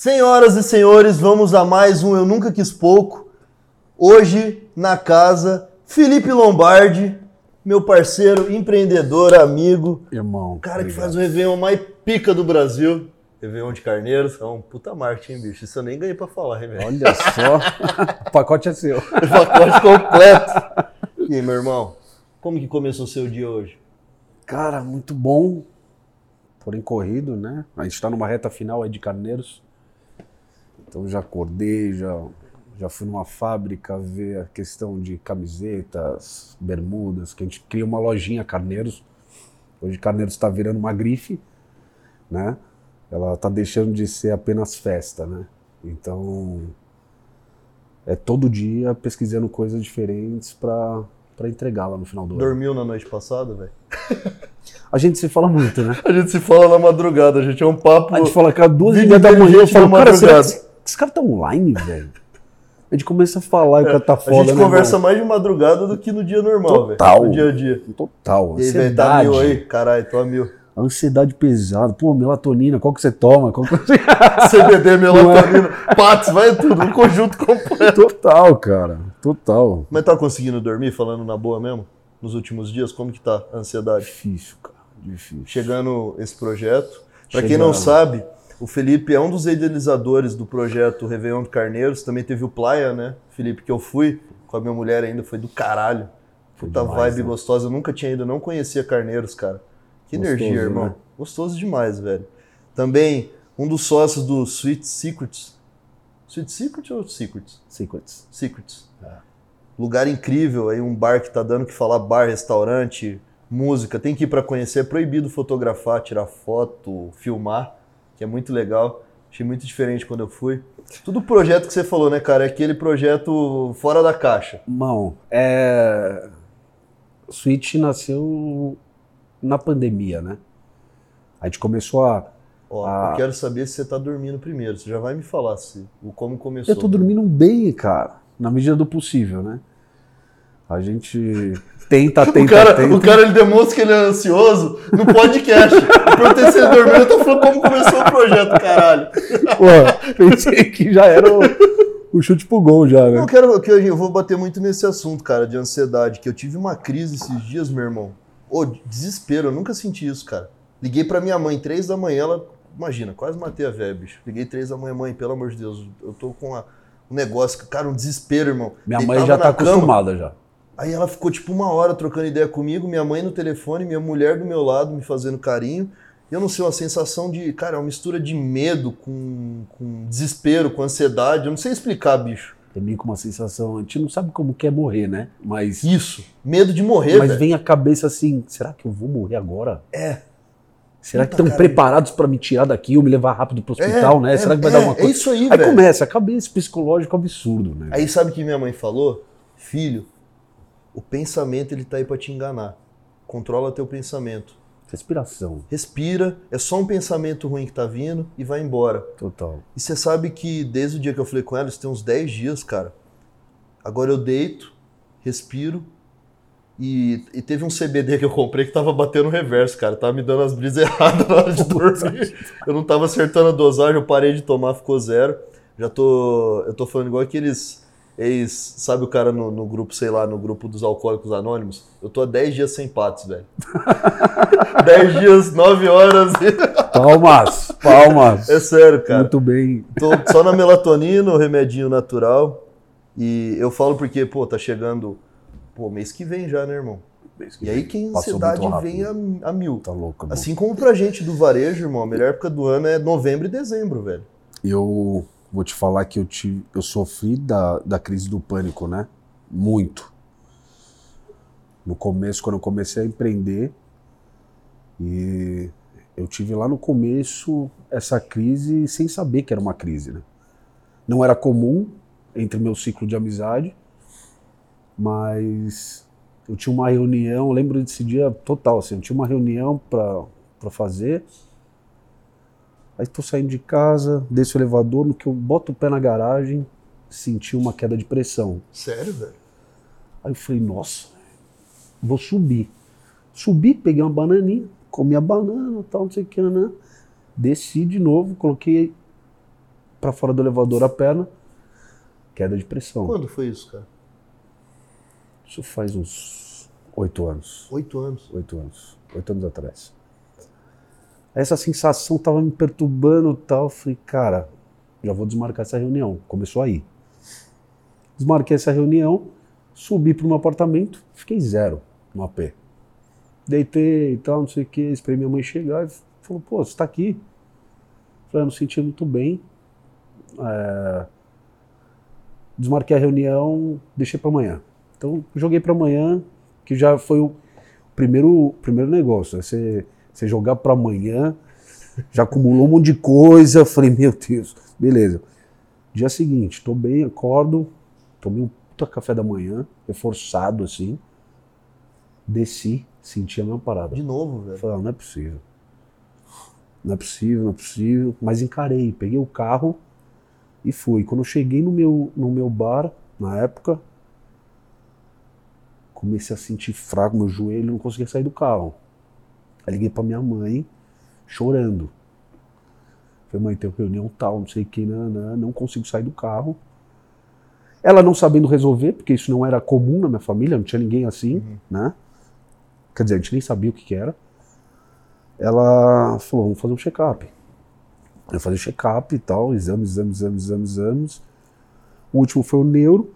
Senhoras e senhores, vamos a mais um Eu Nunca Quis Pouco. Hoje, na casa, Felipe Lombardi, meu parceiro, empreendedor, amigo. Irmão. Cara que faz o Réveillon mais pica do Brasil. Réveillon de Carneiros. É um puta marketing, hein, bicho? Isso eu nem ganhei pra falar, hein, velho? Olha só. o pacote é seu. Pacote completo. E aí, meu irmão? Como que começou o seu dia hoje? Cara, muito bom. Porém corrido, né? A gente tá numa reta final aí de Carneiros. Então já acordei, já, já fui numa fábrica ver a questão de camisetas, bermudas, que a gente cria uma lojinha Carneiros. Hoje Carneiros está virando uma grife, né? Ela está deixando de ser apenas festa, né? Então é todo dia pesquisando coisas diferentes para para entregar lá no final do ano. Dormiu na noite passada, velho? A gente se fala muito, né? A gente se fala na madrugada, a gente é um papo. A gente fala que às duas e meia da manhã eu falo, cara, será que madrugada." Esse, cara tá online, velho? A gente começa a falar e o cara tá a foda, gente né, conversa irmão? mais de madrugada do que no dia normal, velho. Total. No dia a dia. Total. E aí, velho, tá Ansiedade. mil aí? Caralho, tô a mil. Ansiedade pesada. Pô, melatonina, qual que você toma? Qual que... CBD, melatonina, patos, vai tudo, um conjunto completo. Total, cara. Total. Mas tá conseguindo dormir, falando na boa mesmo? Nos últimos dias, como que tá a ansiedade? Difícil, cara. Difícil. Chegando esse projeto. Pra quem não sabe, o Felipe é um dos idealizadores do projeto Réveillon de Carneiros. Também teve o Playa, né, Felipe, que eu fui com a minha mulher ainda, foi do caralho. Puta demais, vibe né? gostosa. Eu nunca tinha ido, não conhecia Carneiros, cara. Que Gostoso, energia, irmão. né? Gostoso demais, velho. Também um dos sócios do Sweet Secrets. Sweet Secrets ou Secrets? Secrets. Secrets. É. Lugar incrível, aí um bar que tá dando que falar bar, restaurante, música. Tem que ir pra conhecer. É proibido fotografar, tirar foto, filmar, que é muito legal. Achei muito diferente quando eu fui. Tudo projeto que você falou, né, cara? É aquele projeto fora da caixa. Irmão, é... Switch nasceu na pandemia, né? A gente começou a... Ó, Ah. eu quero saber se você tá dormindo primeiro. Você já vai me falar se, o como começou. Eu tô dormindo bem, cara. Na medida do possível, né? A gente tenta, tenta, O cara, tenta. o cara ele demonstra que ele é ansioso no podcast. Eu perguntei se ele dormiu, eu tô falando como começou o projeto, caralho. Pô, pensei que já era o, o chute pro gol já, né? Eu quero que eu vou bater muito nesse assunto, cara, de ansiedade, que eu tive uma crise esses dias, meu irmão. Ô, desespero, eu nunca senti isso, cara. Liguei pra minha mãe, três da manhã, ela, imagina, quase matei a velha, bicho. Liguei três da manhã, mãe, pelo amor de Deus, eu tô com uma- um negócio, cara, um desespero, irmão. Minha mãe Deitava já tá cama, acostumada já. Aí ela ficou tipo uma hora trocando ideia comigo, minha mãe no telefone, minha mulher do meu lado me fazendo carinho. E eu não sei, uma sensação de, cara, é uma mistura de medo com, com desespero, com ansiedade. Eu não sei explicar, bicho. É meio com uma sensação. A gente não sabe como que é morrer, né? Mas, Isso. Medo de morrer, mas velho. vem a cabeça assim: será que eu vou morrer agora? É. Será Puta, que estão preparados pra me tirar daqui ou me levar rápido pro hospital, É, né? é, será que vai é, dar uma É coisa? isso aí, Aí velho. começa, a cabeça psicológico absurdo, né? Aí sabe o que minha mãe falou? Filho, o pensamento ele tá aí pra te enganar. Controla teu pensamento. Respiração, Respira, é só um pensamento ruim que tá vindo e vai embora. total. E você sabe que desde o dia que eu falei com ela, isso tem uns 10 dias, cara. Agora eu deito, respiro. E, e teve um CBD que eu comprei que tava batendo reverso, cara. Tava me dando as brisas erradas na hora de dormir. Eu não tava acertando a dosagem, eu parei de tomar, ficou zero. Já tô. Eu tô falando igual aqueles ex. Sabe o cara no, no grupo, sei lá, no grupo dos alcoólicos anônimos? Eu tô há 10 dias sem patos, velho. 10 dias, 9 horas. Palmas, palmas. É sério, cara. Muito bem. Tô só na melatonina, o remedinho natural. E eu falo porque, pô, tá chegando, pô, mês que vem já, né, irmão? E aí que a ansiedade vem a, a mil. Tá louco, irmão. Assim como pra gente do varejo, irmão, a melhor época do ano é novembro e dezembro, velho. Eu vou te falar que eu, tive, eu sofri da, da crise do pânico, né? Muito. No começo, quando eu comecei a empreender, e eu tive lá no começo essa crise sem saber que era uma crise, né? Não era comum entre meu ciclo de amizade, mas eu tinha uma reunião, eu lembro desse dia total, assim, eu tinha uma reunião para fazer, Aí tô saindo de casa, desço o elevador, no que eu boto o pé na garagem, senti uma queda de pressão. Sério, velho? Aí eu falei, nossa, vou subir. Subi, peguei uma bananinha, comi a banana, tal, não sei o que, né? Desci de novo, coloquei pra fora do elevador a perna, queda de pressão. Quando foi isso, cara? Isso faz uns oito anos. Oito anos. Oito anos. Oito anos atrás. Essa sensação tava me perturbando tal. Falei, cara, já vou desmarcar essa reunião. Começou aí. Desmarquei essa reunião, subi pro meu apartamento, fiquei zero no AP. Deitei e tal, não sei o que, esperei minha mãe chegar e falou, pô, você tá aqui? Falei, eu não senti muito bem. É... Desmarquei a reunião, deixei para amanhã. Então, joguei para amanhã, que já foi o primeiro, primeiro negócio. É você, você jogar para amanhã, já acumulou um monte de coisa. Falei, meu Deus, beleza. Dia seguinte, tô bem, acordo, tomei um puta café da manhã, reforçado assim. Desci, senti a mesma parada. De novo, velho. Falei, ah, não é possível. Não é possível, não é possível. Mas encarei, peguei o carro e fui. Quando eu cheguei no meu, no meu bar, na época, comecei a sentir fraco meu joelho, não conseguia sair do carro. Aí liguei pra minha mãe, chorando. Falei, mãe, tem reunião tal, não sei o que, não, não, não consigo sair do carro. Ela não sabendo resolver, porque isso não era comum na minha família, não tinha ninguém assim, Uhum. né? Quer dizer, a gente nem sabia o que, que era. Ela falou, vamos fazer um check-up. Eu falei check-up e tal, exames, exames, exames, exames, exames. O último foi o neuro.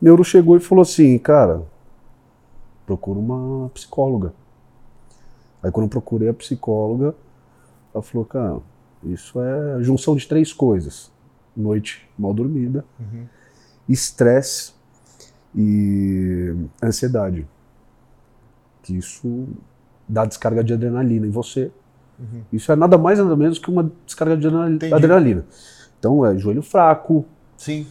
O neuro chegou e falou assim, cara, procura uma psicóloga. Aí quando eu procurei a psicóloga, ela falou, cara, isso é a junção de três coisas. Noite mal dormida, Uhum. estresse e ansiedade. Que isso dá descarga de adrenalina em você. Uhum. Isso é nada mais nada menos que uma descarga de adrenali- Entendi. adrenalina. Então é joelho fraco, Sim.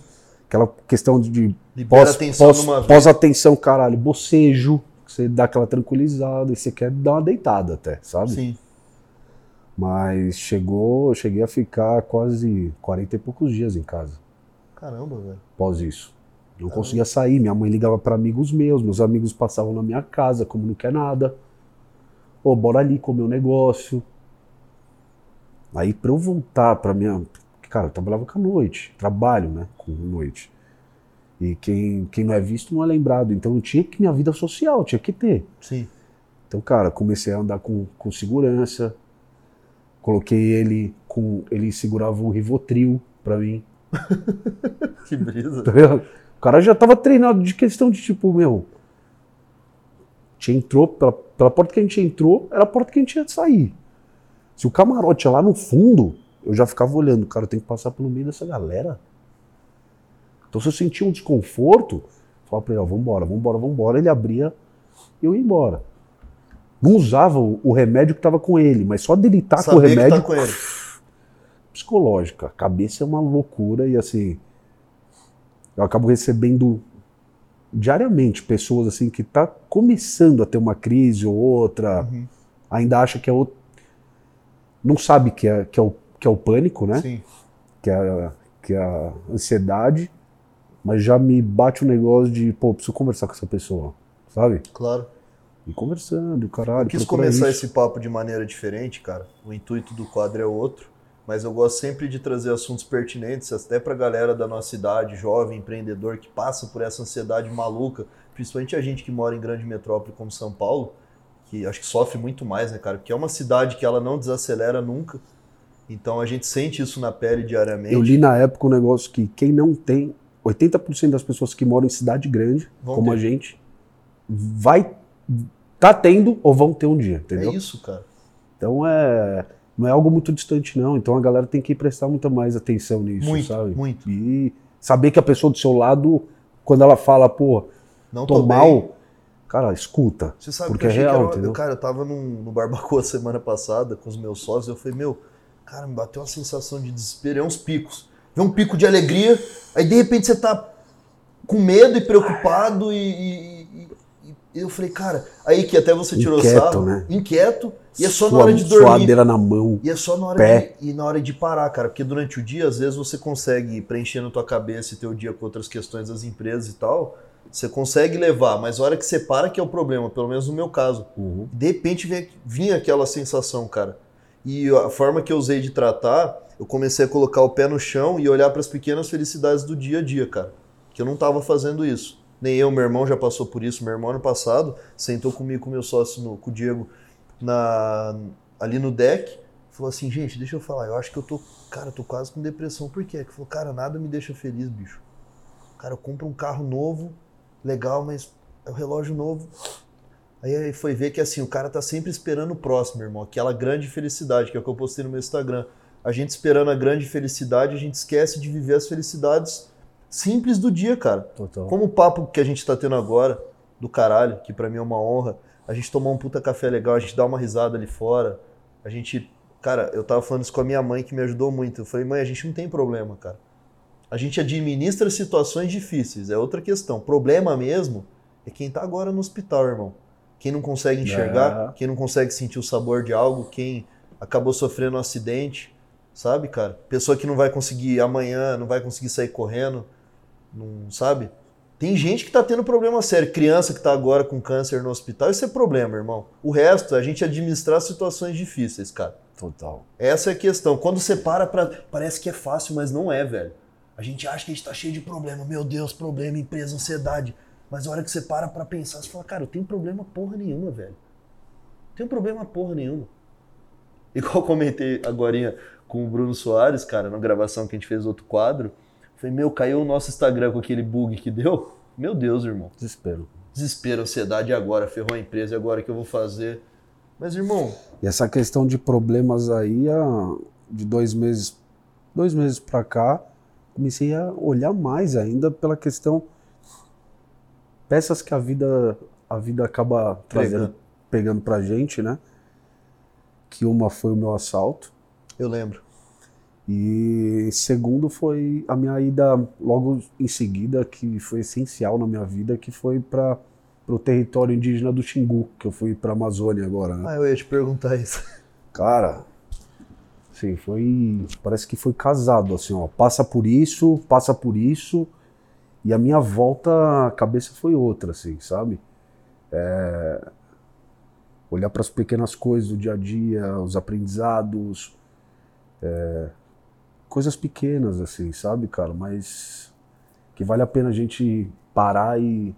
aquela questão de Libera pós, a tensão pós, numa vez. pós-atenção, caralho, bocejo, você dá aquela tranquilizada e você quer dar uma deitada até, sabe? Sim. Mas chegou, eu cheguei a ficar quase 40 e poucos dias em casa Caramba, velho. após isso. Não Caramba. conseguia sair, minha mãe ligava para amigos meus, meus amigos passavam na minha casa, como não quer nada. Ô, bora ali comer um negócio. Aí pra eu voltar pra minha. Cara, eu trabalhava com a noite, trabalho, né? Com noite. E quem, quem não é visto não é lembrado. Então eu tinha que minha vida social, tinha que ter. Sim. Então, cara, comecei a andar com, com segurança. Coloquei ele com. Ele segurava um Rivotril pra mim. Que brisa. Tá? O cara já tava treinado de questão de tipo, meu. A gente entrou, pela, pela porta que a gente entrou, era a porta que a gente ia sair. Se o camarote é lá no fundo, eu já ficava olhando, cara, eu tenho que passar pelo meio dessa galera. Então se eu sentia um desconforto, eu falava pra ele, ó, vambora, vambora, vambora, ele abria e eu ia embora. Não usava o, o remédio que tava com ele, mas só dele estar com o que remédio tá com ele. psicológica. A cabeça é uma loucura e assim. Eu acabo recebendo diariamente pessoas assim que tá começando a ter uma crise ou outra, Uhum. ainda acha que é outro. Não sabe que é, que é, o, que é o pânico, né? Sim. Que é, que é a ansiedade, mas já me bate o negócio de, pô, preciso conversar com essa pessoa, sabe? Claro. E conversando, caralho. Eu quis começar isso. esse papo de maneira diferente, cara. O intuito do quadro é outro, mas eu gosto sempre de trazer assuntos pertinentes, até pra galera da nossa idade, jovem, empreendedor, que passa por essa ansiedade maluca, principalmente a gente que mora em grande metrópole como São Paulo, que acho que sofre muito mais, né, cara? Porque é uma cidade que ela não desacelera nunca. Então a gente sente isso na pele diariamente. Eu li na época um negócio que quem não tem, 80% das pessoas que moram em cidade grande, Vão como ter. a gente, vai tá tendo ou vão ter um dia, É entendeu? isso, cara. Então é não é algo muito distante não, então a galera tem que prestar muita mais atenção nisso, Muito, sabe? muito. E saber que a pessoa do seu lado quando ela fala, pô, Não tô, tô, mal, cara, escuta. Você sabe Porque que eu é real, que era, entendeu? Cara, eu tava num, no Barbacoa semana passada com os meus sócios, eu falei, meu, cara, me bateu uma sensação de desespero, é uns picos. Vê um pico de alegria, aí de repente você tá com medo e preocupado e, e- e- e eu falei, cara, aí que até você tirou Inquieto, sarro, né? inquieto, e é só na Sua- hora de dormir. Suadeira na mão. E é só na hora, Pé. de, e na hora de parar, cara. Porque durante o dia, às vezes, você consegue preenchendo tua cabeça e teu dia com outras questões das empresas e tal. Você consegue levar, mas a hora que você para que é o problema, pelo menos no meu caso. De repente vem- vinha aquela sensação, cara. E a forma que eu usei de tratar, eu comecei a colocar o pé no chão e olhar para as pequenas felicidades do dia a dia, cara. Que eu não tava fazendo isso. Nem eu, meu irmão já passou por isso. Meu irmão ano passado sentou comigo, com meu sócio, no, com o Diego, na, ali no deck. Falou assim, gente, deixa eu falar, eu acho que eu tô, cara, tô quase com depressão. Por quê? Que falou, cara, nada me deixa feliz, bicho. Cara, eu compro um carro novo, legal, mas é um relógio novo. Aí foi ver que assim, o cara tá sempre esperando o próximo, irmão. Aquela grande felicidade, que é o que eu postei no meu Instagram. A gente esperando a grande felicidade, a gente esquece de viver as felicidades simples do dia, cara. Total. Como o papo que a gente tá tendo agora, do caralho, que para mim é uma honra. A gente tomar um puta café legal, a gente dá uma risada ali fora. A gente. Cara, eu tava falando isso com a minha mãe que me ajudou muito. Eu falei, mãe, a gente não tem problema, cara. A gente administra situações difíceis, é outra questão. Problema mesmo é quem tá agora no hospital, irmão quem não consegue enxergar, é. quem não consegue sentir o sabor de algo, quem acabou sofrendo um acidente, sabe, cara? Pessoa que não vai conseguir amanhã, não vai conseguir sair correndo, não sabe? Tem gente que tá tendo problema sério, criança que tá agora com câncer no hospital, isso é problema, irmão. O resto, é a gente administrar situações difíceis, cara. Total. Essa é a questão. Quando você para pra. Parece que é fácil, mas não é, velho. A gente acha que a gente tá cheio de problema. Meu Deus, problema, empresa, ansiedade. Mas a hora que você para pra pensar, você fala, cara, eu tenho problema porra nenhuma, velho. Não tenho problema porra nenhuma. Igual comentei agora com o Bruno Soares, cara, na gravação que a gente fez outro quadro. Falei, meu, caiu o nosso Instagram com aquele bug que deu. Meu Deus, irmão. Desespero. Desespero, ansiedade agora, ferrou a empresa, e agora que eu vou fazer? Mas, irmão. E essa questão de problemas aí, de dois meses, dois meses pra cá, comecei a olhar mais ainda pela questão peças que a vida a vida acaba trazendo, pegando pra gente, né? Que uma foi o meu assalto. Eu lembro. E segundo foi a minha ida logo em seguida, que foi essencial na minha vida, que foi para o território indígena do Xingu, que eu fui para Amazônia agora. Né? Ah, eu ia te perguntar isso. Cara, sim, foi. Parece que foi casado, assim, ó. Passa por isso, passa por isso e a minha volta, a cabeça foi outra, assim, sabe? É... Olhar para as pequenas coisas do dia a dia, os aprendizados, é... coisas pequenas, assim, sabe, cara? Mas que vale a pena a gente parar e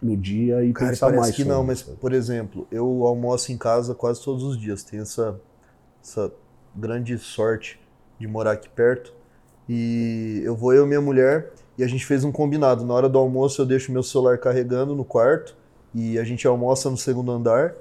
no dia e cara, pensar mais. que não, mas por exemplo, eu almoço em casa quase todos os dias. Tenho essa, essa grande sorte de morar aqui perto. E eu vou eu e minha mulher e a gente fez um combinado. Na hora do almoço eu deixo meu celular carregando no quarto e a gente almoça no segundo andar.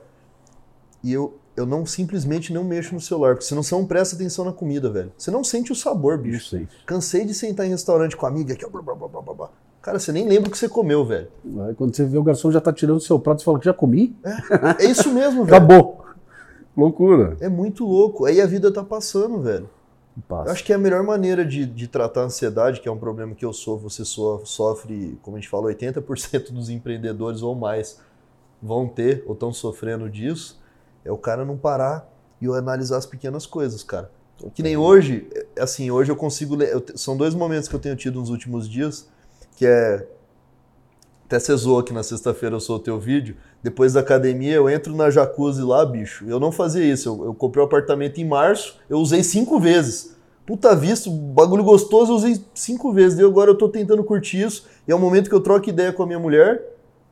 E eu, eu não simplesmente não mexo no celular, porque senão você não presta atenção na comida, velho. Você não sente o sabor, bicho. Isso, Cansei de sentar em restaurante com a amiga aqui, ó, blá, blá, blá, blá, blá. Cara, você nem lembra o que você comeu, velho. Aí quando você vê o garçom já tá tirando o seu prato, você fala que já comi? É, é isso mesmo, velho. Acabou. Loucura. É muito louco. Aí a vida tá passando, velho. Passa. Eu acho que é a melhor maneira de, de tratar a ansiedade, que é um problema que eu sofro, você sofre, como a gente fala, 80% dos empreendedores ou mais vão ter ou estão sofrendo disso, é o cara não parar e analisar as pequenas coisas, cara. Que nem hoje, é, assim, hoje eu consigo. Eu, são dois momentos que eu tenho tido nos últimos dias, que é. Até você zoou aqui na sexta-feira eu soltei o vídeo. Depois da academia, eu entro na jacuzzi lá, bicho. Eu não fazia isso. Eu, eu comprei o um apartamento em março, eu usei cinco vezes. Puta vista, bagulho gostoso, eu usei cinco vezes. E agora eu tô tentando curtir isso. E é o momento que eu troco ideia com a minha mulher,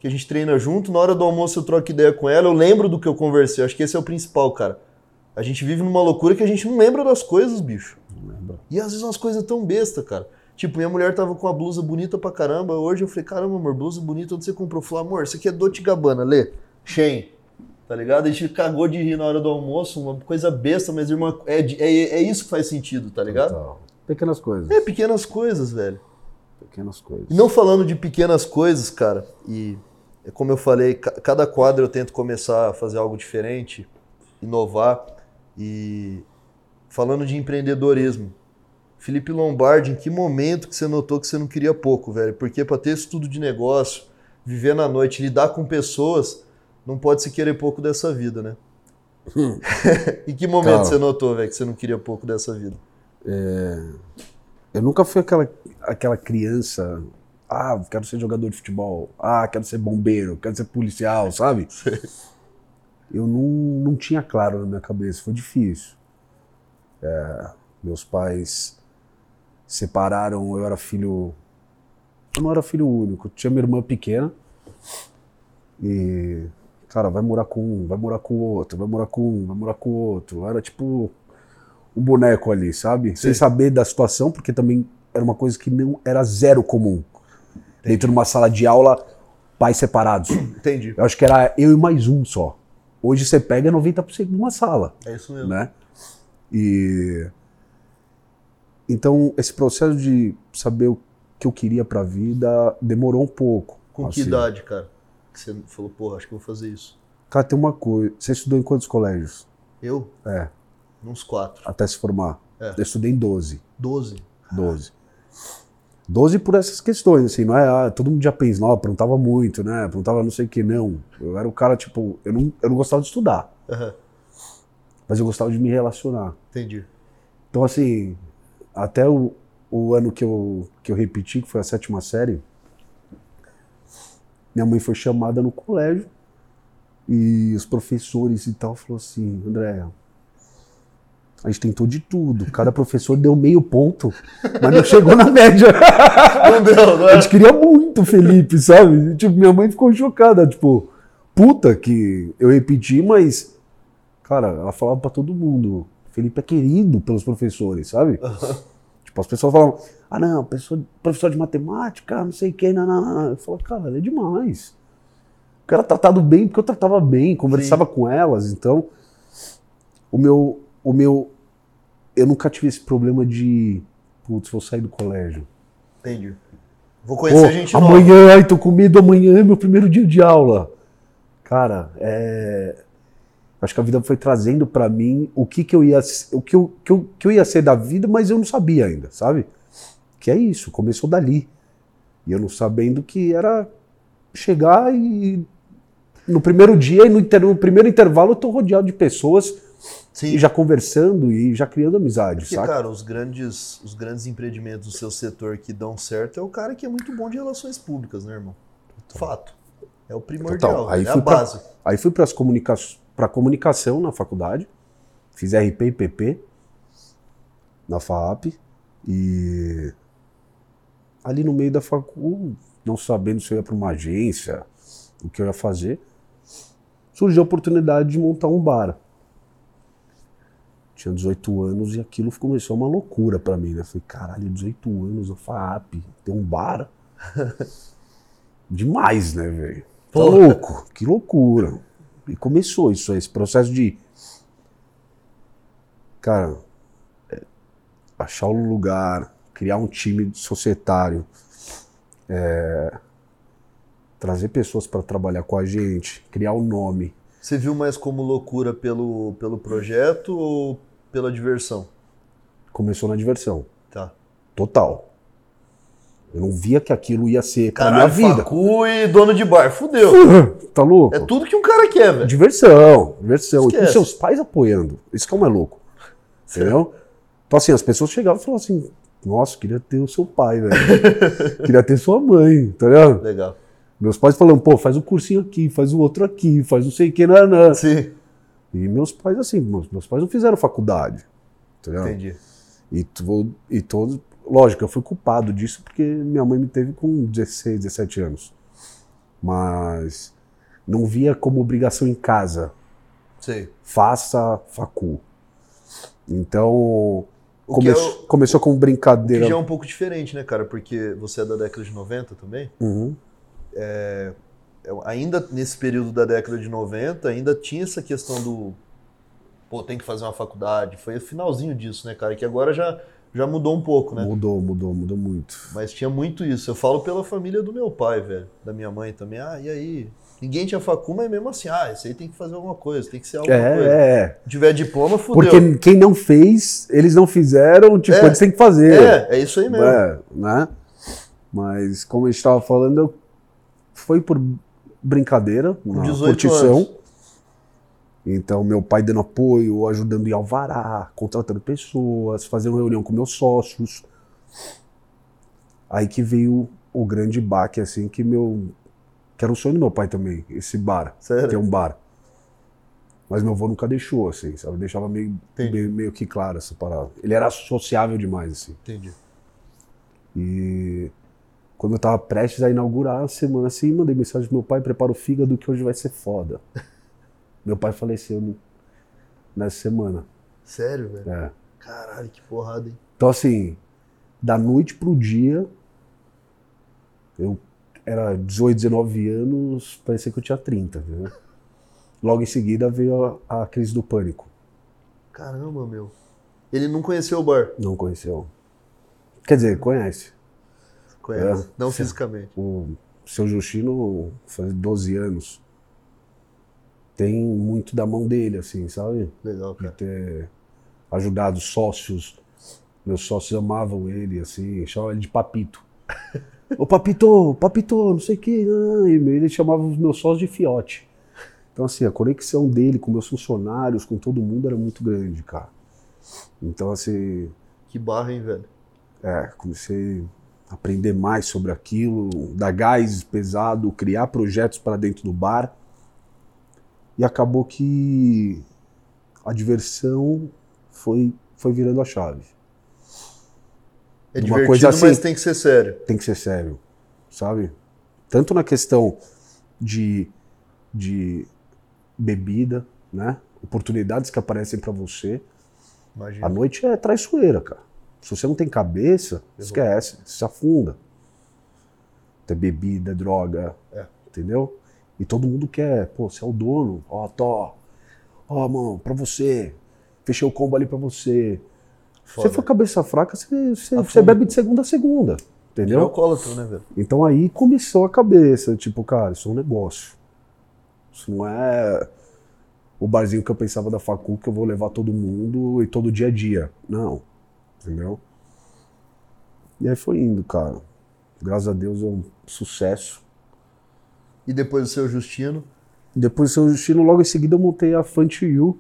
que a gente treina junto. Na hora do almoço eu troco ideia com ela, eu lembro do que eu conversei. Eu acho que esse é o principal, cara. A gente vive numa loucura que a gente não lembra das coisas, bicho. Não lembra. E às vezes umas coisas tão besta, cara. Tipo, minha mulher tava com uma blusa bonita pra caramba. Hoje eu falei, caramba, amor, blusa bonita, onde você comprou? Eu falei, amor, isso aqui é Dolce Gabbana, lê. Shein. Tá ligado? A gente cagou de rir na hora do almoço, uma coisa besta, mas irmã, é, é, é isso que faz sentido, tá ligado? Total. Pequenas coisas. É, pequenas coisas, velho. Pequenas coisas. E não falando de pequenas coisas, cara, e como eu falei, cada quadro eu tento começar a fazer algo diferente, inovar. E falando de empreendedorismo, Felipe Lombardi, em que momento que você notou que você não queria pouco, velho? Porque para ter estudo de negócio, viver na noite, lidar com pessoas, não pode se querer pouco dessa vida, né? Hum. em que momento você notou, velho, que você não queria pouco dessa vida? É... Eu nunca fui aquela, aquela criança. Ah, quero ser jogador de futebol. Ah, quero ser bombeiro, quero ser policial, sabe? Eu não, não tinha claro na minha cabeça, foi difícil. É... Meus pais separaram, eu era filho. Eu não era filho único, tinha minha irmã pequena. E, cara, vai morar com um, vai morar com o outro, vai morar com um, vai morar com o outro. Era tipo um boneco ali, sabe? Sim. Sem saber da situação, porque também era uma coisa que não era zero comum. Entendi. Dentro de uma sala de aula, pais separados. Entendi. Eu acho que era eu e mais um só. Hoje você pega 90% de uma sala. É isso mesmo. Né? E então esse processo de saber o que eu queria para a vida demorou um pouco. Com assim. que idade, cara? Que você falou, porra, acho que vou fazer isso. Cara, tem uma coisa. Você estudou em quantos colégios? Eu? É. Uns quatro. Até se formar. É. Eu estudei em 12. 12? 12. 12 por essas questões, assim, não é? Ah, todo mundo já pensa, não, aprontava muito, né? Aprontava não sei o que, não. Eu era o cara, tipo, eu não, eu não gostava de estudar. Uhum. Mas eu gostava de me relacionar. Entendi. Então, assim, até o, o ano que eu, que eu repeti, que foi a sétima série, minha mãe foi chamada no colégio e os professores e tal falou assim, André, a gente tentou de tudo. Cada professor deu meio ponto, mas não chegou na média. Não deu, não é? A gente queria muito o Felipe, sabe? Tipo, minha mãe ficou chocada, tipo, puta que eu repeti, mas, cara, ela falava para todo mundo. Felipe é querido pelos professores, sabe? Uhum. Tipo, as pessoas falavam, ah não, professor, professor de matemática, não sei o que, não, não, não. Eu falo, cara, ele é demais. O cara tratado bem, porque eu tratava bem, conversava Sim. com elas, então o meu, o meu eu nunca tive esse problema de, putz, vou sair do colégio. Entendi. Vou conhecer a gente Amanhã, nova. ai, tô com medo, amanhã é meu primeiro dia de aula. Cara, é... Acho que a vida foi trazendo para mim o que que eu ia, o que eu, que eu, que eu ia ser da vida, mas eu não sabia ainda, sabe? Que é isso, começou dali. E eu não sabendo que era chegar e no primeiro dia e no, inter, no primeiro intervalo eu tô rodeado de pessoas Sim. e já conversando e já criando amizade, Porque, sabe? cara, os grandes, os grandes empreendimentos do seu setor que dão certo é o cara que é muito bom de relações públicas, né, irmão? Fato. É o primordial, aí é a base. Pra, aí fui para comunica a comunicação na faculdade, fiz RP e PP na FAP e ali no meio da faculdade, não sabendo se eu ia para uma agência, o que eu ia fazer, surgiu a oportunidade de montar um bar tinha 18 anos e aquilo começou uma loucura para mim, né? Falei, caralho, 18 anos, a FAP, tem um bar. Demais, né, velho? Tá louco, que loucura. E começou isso aí, esse processo de. Cara, é, achar o lugar, criar um time societário, é, trazer pessoas para trabalhar com a gente, criar o um nome. Você viu mais como loucura pelo, pelo projeto ou pela diversão? Começou na diversão. Tá. Total. Eu não via que aquilo ia ser pra Caralho, minha vida. Facu e dono de bar, fudeu. tá louco? É tudo que um cara quer, velho. Diversão, diversão. Esquece. E com seus pais apoiando. Isso que é o mais louco. Entendeu? Então, assim, as pessoas chegavam e falavam assim: Nossa, queria ter o seu pai, velho. queria ter sua mãe, tá ligado? Legal. Meus pais falando, pô, faz um cursinho aqui, faz o outro aqui, faz não sei o que, não, não. Sim. E meus pais, assim, meus, meus pais não fizeram faculdade. Entendeu? Entendi. E, e todos. Lógico, eu fui culpado disso porque minha mãe me teve com 16, 17 anos. Mas não via como obrigação em casa. Sei. Faça facu. Então, come é o, começou com brincadeira. que já é um pouco diferente, né, cara? Porque você é da década de 90 também. Uhum. É, ainda nesse período da década de 90, ainda tinha essa questão do pô, tem que fazer uma faculdade. Foi o finalzinho disso, né, cara? Que agora já, já mudou um pouco, né? Mudou, mudou, mudou muito. Mas tinha muito isso. Eu falo pela família do meu pai, velho. Da minha mãe também. Ah, e aí? Ninguém tinha facu, mas mesmo assim, ah, isso aí tem que fazer alguma coisa, tem que ser alguma é, coisa. É. Se tiver diploma, fudeu. Porque quem não fez, eles não fizeram, tipo, é, eles têm que fazer. É, é isso aí mesmo. É, né? Mas, como a gente estava falando, eu foi por brincadeira, uma curtição. Anos. Então, meu pai dando apoio, ajudando em alvará, contratando pessoas, fazendo reunião com meus sócios. Aí que veio o grande baque, assim, que meu. que era o sonho do meu pai também, esse bar. Sério? Ter um bar. Mas meu avô nunca deixou, assim, sabe? Deixava meio, meio, meio que claro essa parada. Ele era sociável demais, assim. Entendi. E quando eu tava prestes a inaugurar a semana assim, mandei mensagem pro meu pai, prepara o fígado que hoje vai ser foda. meu pai faleceu no- nessa semana. Sério, velho? É. Caralho, que porrada, hein? Então, assim, da noite pro dia, eu era 18, 19 anos, parecia que eu tinha 30, entendeu? Logo em seguida veio a, a crise do pânico. Caramba, meu. Ele não conheceu o bar. Não conheceu. Quer dizer, conhece. Conhece. É. Não Sim. fisicamente. O seu Justino faz 12 anos. Tem muito da mão dele, assim, sabe? Legal, De cara. ter ajudado sócios. Meus sócios amavam ele, assim, chamavam ele de Papito. Ô Papito, Papito, não sei o quê. ah, E ele chamava os meus sócios de fiote. Então, assim, a conexão dele com meus funcionários, com todo mundo, era muito grande, cara. Então, assim, Que barra, hein, velho? é, comecei aprender mais sobre aquilo, dar gás pesado, criar projetos para dentro do bar. E acabou que a diversão foi, foi virando a chave. É Uma divertido, coisa assim- mas tem que ser sério. Tem que ser sério, sabe? Tanto na questão de, de bebida, né? Oportunidades que aparecem para você. Imagina. A noite é traiçoeira, cara. Se você não tem cabeça, esquece, se afunda. Tem bebida, droga, É. entendeu? E todo mundo quer, pô, você é o dono, ó, tó, ó, mano, pra você, fechei o combo ali pra você. Se Foda. você for cabeça fraca, você, você, você bebe de segunda a segunda, É entendeu? alcoólatra, né, velho? Então aí começou a cabeça, tipo, cara, isso é um negócio. Isso não é o barzinho que eu pensava da facu que eu vou levar todo mundo e todo dia a dia. Não. Entendeu? E aí foi indo, cara. Graças a Deus é um sucesso. E depois o seu Justino. Depois do seu destino, logo em seguida eu montei a Fant You,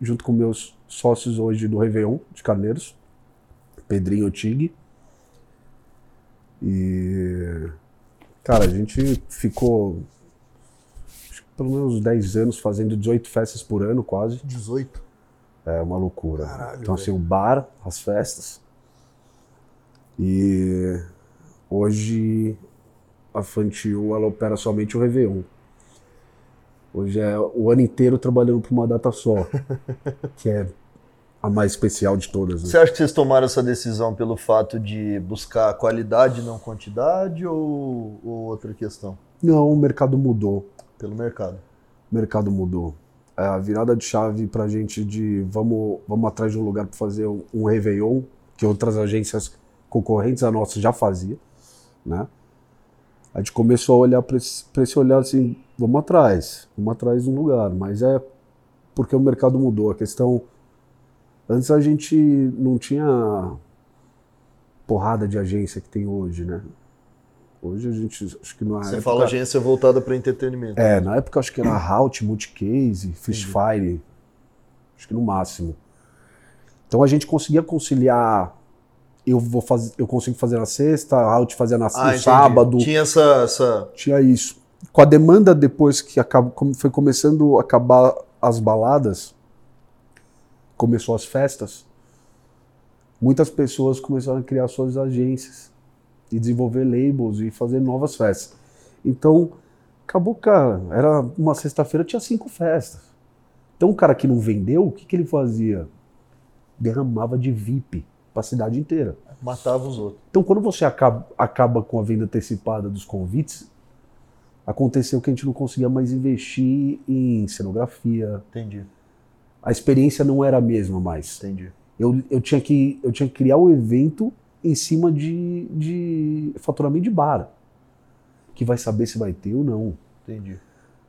junto com meus sócios hoje do Réveillon de Carneiros, Pedrinho Tig. E. Cara, a gente ficou pelo menos 10 anos fazendo 18 festas por ano, quase. 18. É uma loucura. Caralho, então, assim, o bar, as festas. E hoje a Fantil ela opera somente o Réveillon. Hoje é o ano inteiro trabalhando para uma data só, que é a mais especial de todas. Né? Você acha que vocês tomaram essa decisão pelo fato de buscar qualidade e não quantidade ou, ou outra questão? Não, o mercado mudou. Pelo mercado. O mercado mudou. É a virada de chave pra gente de vamos, vamos atrás de um lugar para fazer um, Réveillon, que outras agências concorrentes a nossa já fazia, né? A gente começou a olhar para esse, esse olhar assim, vamos atrás, vamos atrás de um lugar, mas é porque o mercado mudou. A questão antes a gente não tinha porrada de agência que tem hoje, né? Hoje a gente acho que não Você fala agência voltada para entretenimento. é, na época acho que era Halt, Multicase, Fishfire, acho que no máximo. Então a gente conseguia conciliar, eu vou fazer, eu consigo fazer na sexta, Halt fazia na, Ah, sábado, tinha... Tinha essa, essa. isso. Com a demanda depois que acabou, foi começando a acabar as baladas, começou as festas, muitas pessoas começaram a criar suas agências e desenvolver labels e fazer novas festas. Então, acabou, cara. Era uma sexta-feira, tinha cinco festas. Então, o cara que não vendeu, o que, que ele fazia? Derramava de VIP para a cidade inteira. Matava os outros. Então, quando você acaba, acaba com a venda antecipada dos convites, aconteceu que a gente não conseguia mais investir em cenografia. Entendi, A experiência não era a mesma mais. entendi. Eu, eu, tinha, que, eu tinha que criar o evento em cima de, de faturamento de bar. Que vai saber se vai ter ou não. Entendi.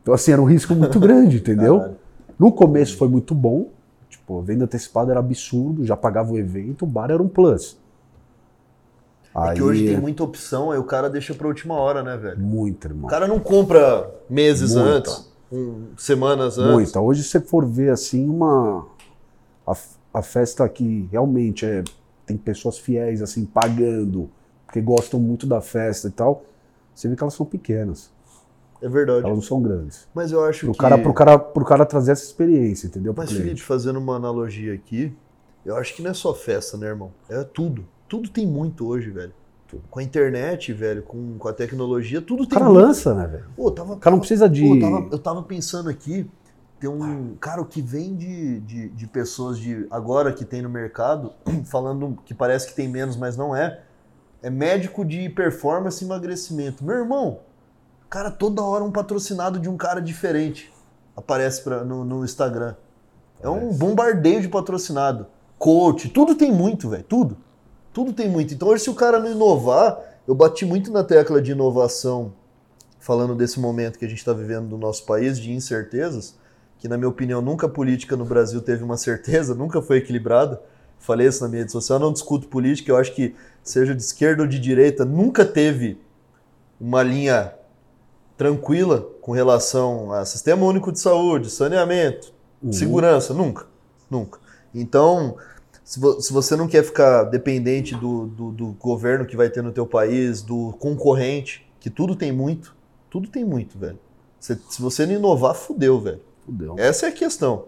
Então, assim, era um risco muito grande, entendeu? Caralho. No começo foi muito bom. Tipo, a venda antecipada era absurdo, já pagava o evento, o bar era um plus. É que hoje tem muita opção, aí o cara deixa pra última hora, né, velho? Muito, irmão. O cara não compra meses Muita. antes, um- semanas antes. Muita. Hoje, se você for ver assim, uma. A, a festa que realmente é, tem pessoas fiéis, assim, pagando, porque gostam muito da festa e tal, você vê que elas são pequenas. É verdade. Elas não são grandes. Mas eu acho Pro que. cara, pro cara, pro cara trazer essa experiência, entendeu? Mas. Felipe, fazendo uma analogia aqui, eu acho que não é só festa, né, irmão? É tudo. Tudo tem muito hoje, velho. Com a internet, velho, com, com a tecnologia, tudo O tem cara muito. lança, né, velho? O cara não precisa de. Pô, eu, tava, eu tava pensando aqui, tem um cara o que vem de, de, de pessoas de agora que tem no mercado, falando que parece que tem menos, mas não é. É médico de performance e emagrecimento. Meu irmão, cara, toda hora um patrocinado de um cara diferente aparece pra, no, no Instagram. É um bombardeio de patrocinado. Coach, tudo tem muito, velho. Tudo. Tudo tem muito. Então, hoje, se o cara não inovar, eu bati muito na tecla de inovação falando desse momento que a gente está vivendo no nosso país de incertezas, que na minha opinião nunca a política no Brasil teve uma certeza, nunca foi equilibrada. Falei isso na minha rede social, não discuto política, eu acho que seja de esquerda ou de direita, nunca teve uma linha tranquila com relação a sistema único de saúde, saneamento, Uhum. segurança, nunca, nunca. Então, se, vo- se você não quer ficar dependente do, do, do governo que vai ter no teu país, do concorrente, que tudo tem muito, tudo tem muito, velho. Se, se você não inovar, fudeu, velho. Fudeu. Essa é a questão.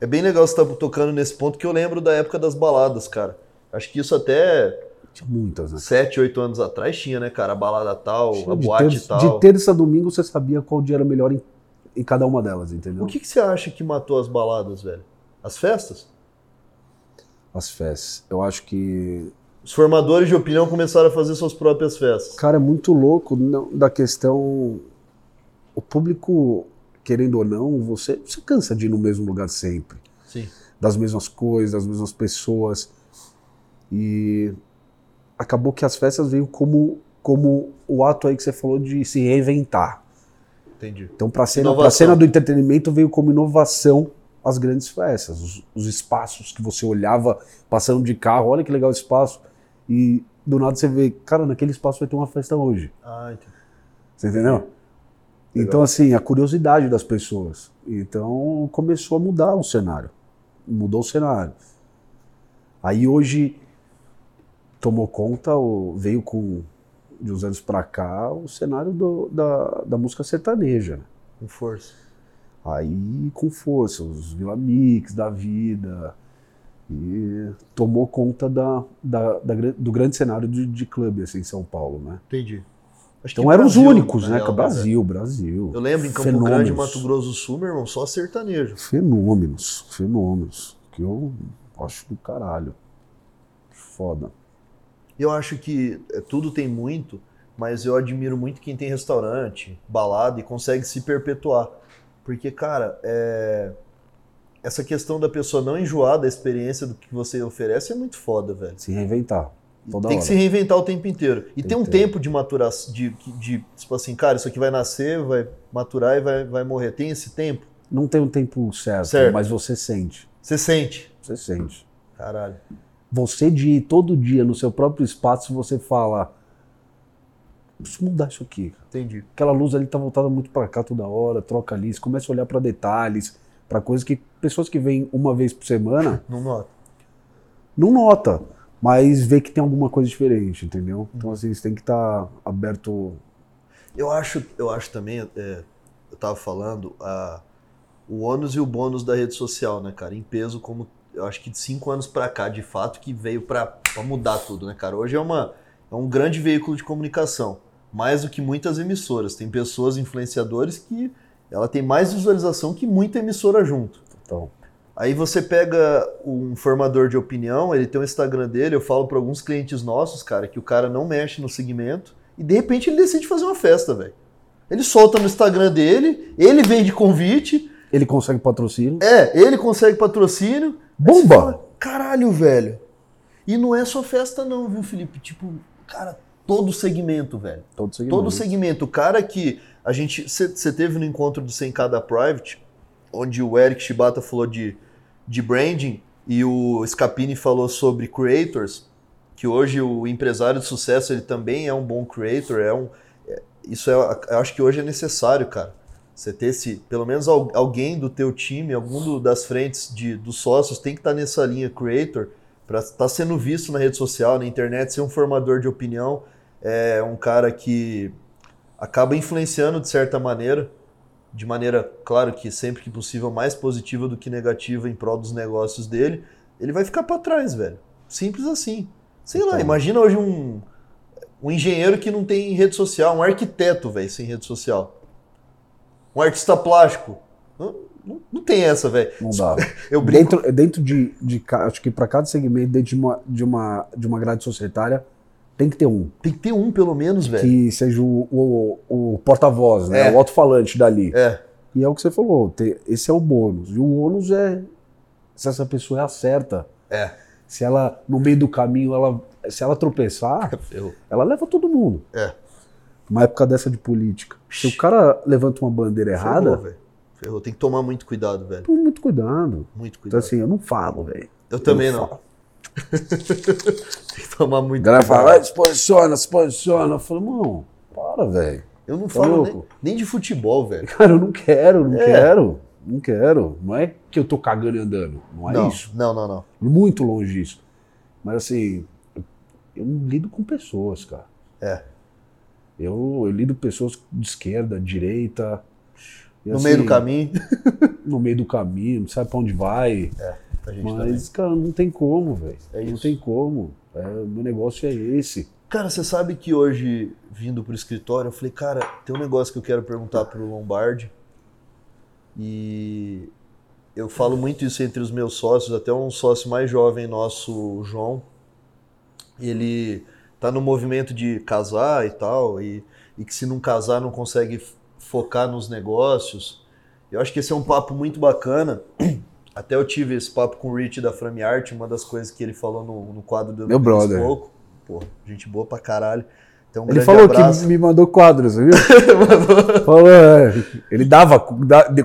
É bem legal você estar tocando nesse ponto que eu lembro da época das baladas, cara. Acho que isso até Tinha muitas, né? 7, 8 anos atrás tinha, né, cara? A balada tal, a de, boate terça, tal. de terça a domingo você sabia qual dia era melhor em, em cada uma delas, entendeu? O que, que você acha que matou as baladas, velho? As festas? As festas. Eu acho que. Os formadores de opinião começaram a fazer suas próprias festas. Cara, é muito louco não- da questão. O público, querendo ou não, você, você cansa de ir no mesmo lugar sempre. Sim. das mesmas coisas, das mesmas pessoas. E acabou que as festas veio como, como o ato aí que você falou de se reinventar. Entendi. Então, para a cena, cena do entretenimento veio como inovação as grandes festas, os, os espaços que você olhava passando de carro, olha que legal o espaço, e do nada você vê, cara, naquele espaço vai ter uma festa hoje. Ah, entendi. Você entendeu? Então, assim, a curiosidade das pessoas. Então, começou a mudar o cenário. Mudou o cenário. Aí, hoje, tomou conta, veio com, de uns anos pra cá, o cenário do- da, da música sertaneja. né? Com força. Aí, com força, os Vila Mix da vida. E tomou conta da, da- da do grande cenário de, de clube, assim, em São Paulo, né? Entendi. Acho que Então eram os Brasil, únicos, na né? real, cara? Brasil, Brasil. Eu lembro em Campo Fenômenos. Grande, Mato Grosso do Sul, meu irmão, só sertanejo. Fenômenos, fenômenos. Que eu acho do caralho. Foda. Eu acho que é, tudo tem muito, mas eu admiro muito quem tem restaurante, balada e consegue se perpetuar. Porque, cara, é, essa questão da pessoa não enjoar da experiência do que você oferece é muito foda, velho. Se reinventar. Toda tem hora. que se reinventar o tempo inteiro. E Tem tem um ter. tempo de maturação, de, de, tipo assim, cara, isso aqui vai nascer, vai maturar e vai, vai morrer. Tem esse tempo? Não tem um tempo certo, Certo. mas você sente. Você sente. Você sente. Caralho. Você de ir todo dia no seu próprio espaço, você fala. Preciso mudar isso aqui. Entendi. Aquela luz ali tá voltada muito pra cá toda hora, troca ali, você começa a olhar pra detalhes, pra coisas que pessoas que vêm uma vez por semana Não nota. não nota, mas vê que tem alguma coisa diferente, entendeu? Então assim, você tem que estar aberto Eu acho, eu acho também, é, eu tava falando, a, o ônus e o bônus da rede social, né, cara? Em peso, como eu acho que de cinco anos pra cá, de fato, que veio pra, pra mudar tudo, né, cara? Hoje é, uma, é um grande veículo de comunicação, mais do que muitas emissoras. Tem pessoas, influenciadores, que ela tem mais visualização que muita emissora junto. Então, Aí você pega um formador de opinião, ele tem o Instagram dele, eu falo para alguns clientes nossos, cara, que o cara não mexe no segmento e de repente ele decide fazer uma festa, velho. Ele solta no Instagram dele, ele vende convite, ele consegue patrocínio. é, ele consegue patrocínio. Bomba! fala, Caralho, velho. E não é só festa não, viu, Felipe? Tipo, cara, todo segmento, velho. Todo segmento. Todo segmento. O cara que a gente. Você teve no encontro do 100k da Private, onde o Eric Shibata falou de, de branding e o Scapini falou sobre creators, que hoje o empresário de sucesso ele também é um bom creator, é um. é- isso é, eu acho que hoje é necessário, cara. Você ter esse, pelo menos al- alguém do teu time, algum do- das frentes de, dos sócios tem que estar nessa linha creator para estar sendo visto na rede social, na internet, ser um formador de opinião, é um cara que acaba influenciando de certa maneira, de maneira, claro que sempre que possível, mais positiva do que negativa em prol dos negócios dele, ele vai ficar para trás, velho. Simples assim. Sei lá, Então. imagina hoje um, um engenheiro que não tem rede social, um arquiteto, velho, sem rede social. Um artista plástico. Não, não, não tem essa, velho. Não dá. Eu brinco. Dentro, dentro de, de. Acho que para cada segmento, dentro de uma, de, uma, de uma grade societária, tem que ter um. Tem que ter um, pelo menos, velho. Que seja o, o, o porta-voz, né? É. O alto-falante dali. É, E é o que você falou, esse é o bônus. E o ônus é se essa pessoa é a certa. é. Se ela, no meio do caminho, ela, se ela tropeçar, Eu, ela leva todo mundo. é. Uma época dessa de política. Se o cara levanta uma bandeira errada, Ferrou. Ferrou. Tem que tomar muito cuidado, velho. muito cuidado. Muito Então, cuidado. assim, eu não falo, velho. eu também eu não. falo. Tem que tomar muito cuidado. fala, "Vai, se posiciona, se posiciona. Eu falo, irmão, para, velho. Eu não Tá falo nem, nem de futebol, velho. Cara, eu não quero, não É. quero. Não quero. Não é que eu tô cagando e andando. Não é não, isso. não, não, não. Muito longe disso. Mas assim, eu- lido com pessoas, cara. É. Eu, eu lido com pessoas de esquerda, direita. E, No assim, meio do caminho. No meio do caminho, não sabe pra onde vai. Gente também. Mas, cara, não tem como, velho. É não tem como. É, o meu negócio é esse. Cara, você sabe que hoje, vindo pro escritório, eu falei, cara, tem um negócio que eu quero perguntar pro Lombardi. E eu falo muito isso entre os meus sócios, até um sócio mais jovem nosso, o João. Ele tá no movimento de casar e tal, e, e que se não casar não consegue focar nos negócios. Eu acho que esse é um papo muito bacana. Até eu tive esse papo com o Rich da Frame Art, uma das coisas que ele falou no, no quadro do Meu brother. Pouco. Pô, gente boa pra caralho. Então, um Ele falou abraço. que me mandou quadros, viu? falou, é, ele dava,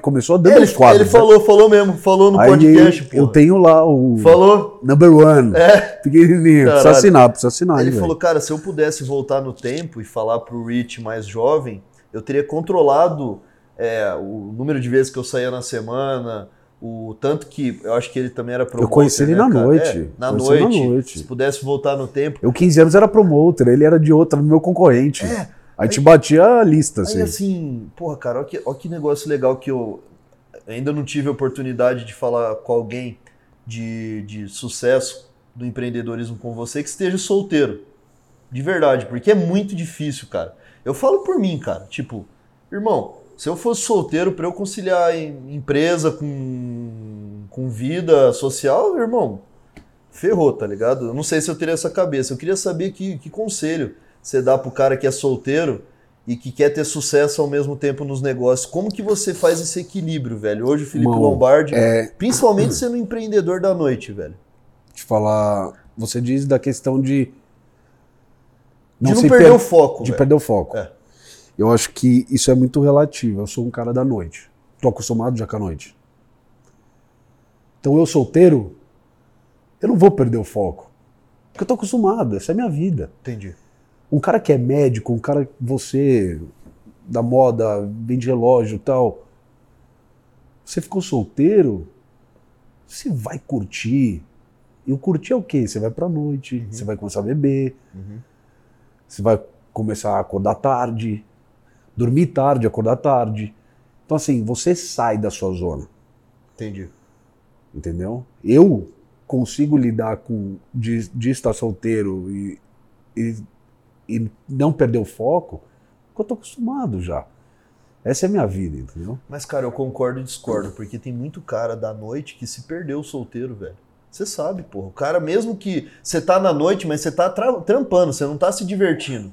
começou dando ele, os quadros. ele falou, falou mesmo, falou no né? Aí podcast, pô. eu tenho lá o Falou? number one, É. pequenininho. Precisa Caralho. assinar, precisa assinar. Ele hein, falou, cara, se eu pudesse voltar no tempo e falar pro Rich mais jovem, eu teria controlado é, o número de vezes que eu saía na semana, o tanto que eu acho que ele também era promotor. conheci ele né, na noite. É, na Conheci ele na noite. noite. Se pudesse voltar no tempo. Eu, 15 anos, era promoter, ele era de outra, meu concorrente. É, Aí te batia a lista, Aí assim. assim, porra, cara, olha que, olha que negócio legal que eu ainda não tive a oportunidade de falar com alguém de, de sucesso do empreendedorismo com você que esteja solteiro. De verdade, porque é muito difícil, cara. Eu falo por mim, cara. Tipo, irmão, se eu fosse solteiro para eu conciliar em- empresa com, com vida social, irmão, ferrou, tá ligado? Eu não sei se eu teria essa cabeça. Eu queria saber que, que conselho você dá pro cara que é solteiro e que quer ter sucesso ao mesmo tempo nos negócios. Como que você faz esse equilíbrio, velho? Hoje o Felipe Irmão, Lombardi, é- principalmente sendo empreendedor da noite, velho. Te falar. Você diz da questão de. De não perder per- o foco, De velho. perder o foco. É. Eu acho que isso é muito relativo. Eu sou um cara da noite. Tô acostumado já com a noite. Então eu solteiro, eu não vou perder o foco. Porque eu tô acostumado, essa é a minha vida. Entendi. Um cara que é médico, um cara que você da moda, vende relógio e tal. Você ficou solteiro, você vai curtir. E o curtir é o quê? Você vai pra noite, você vai começar a beber, Uhum. você vai começar a acordar tarde, dormir tarde, acordar tarde. Então, assim, você sai da sua zona, Entendi. entendeu? Eu consigo lidar com de, de estar solteiro e, e, e não perder o foco, porque eu tô acostumado já. Essa é a minha vida, entendeu? Mas, cara, eu concordo e discordo, porque tem muito cara da noite que se perdeu solteiro, velho. Você sabe, porra. O cara, mesmo que você tá na noite, mas você tá tra- trampando, você não tá se divertindo.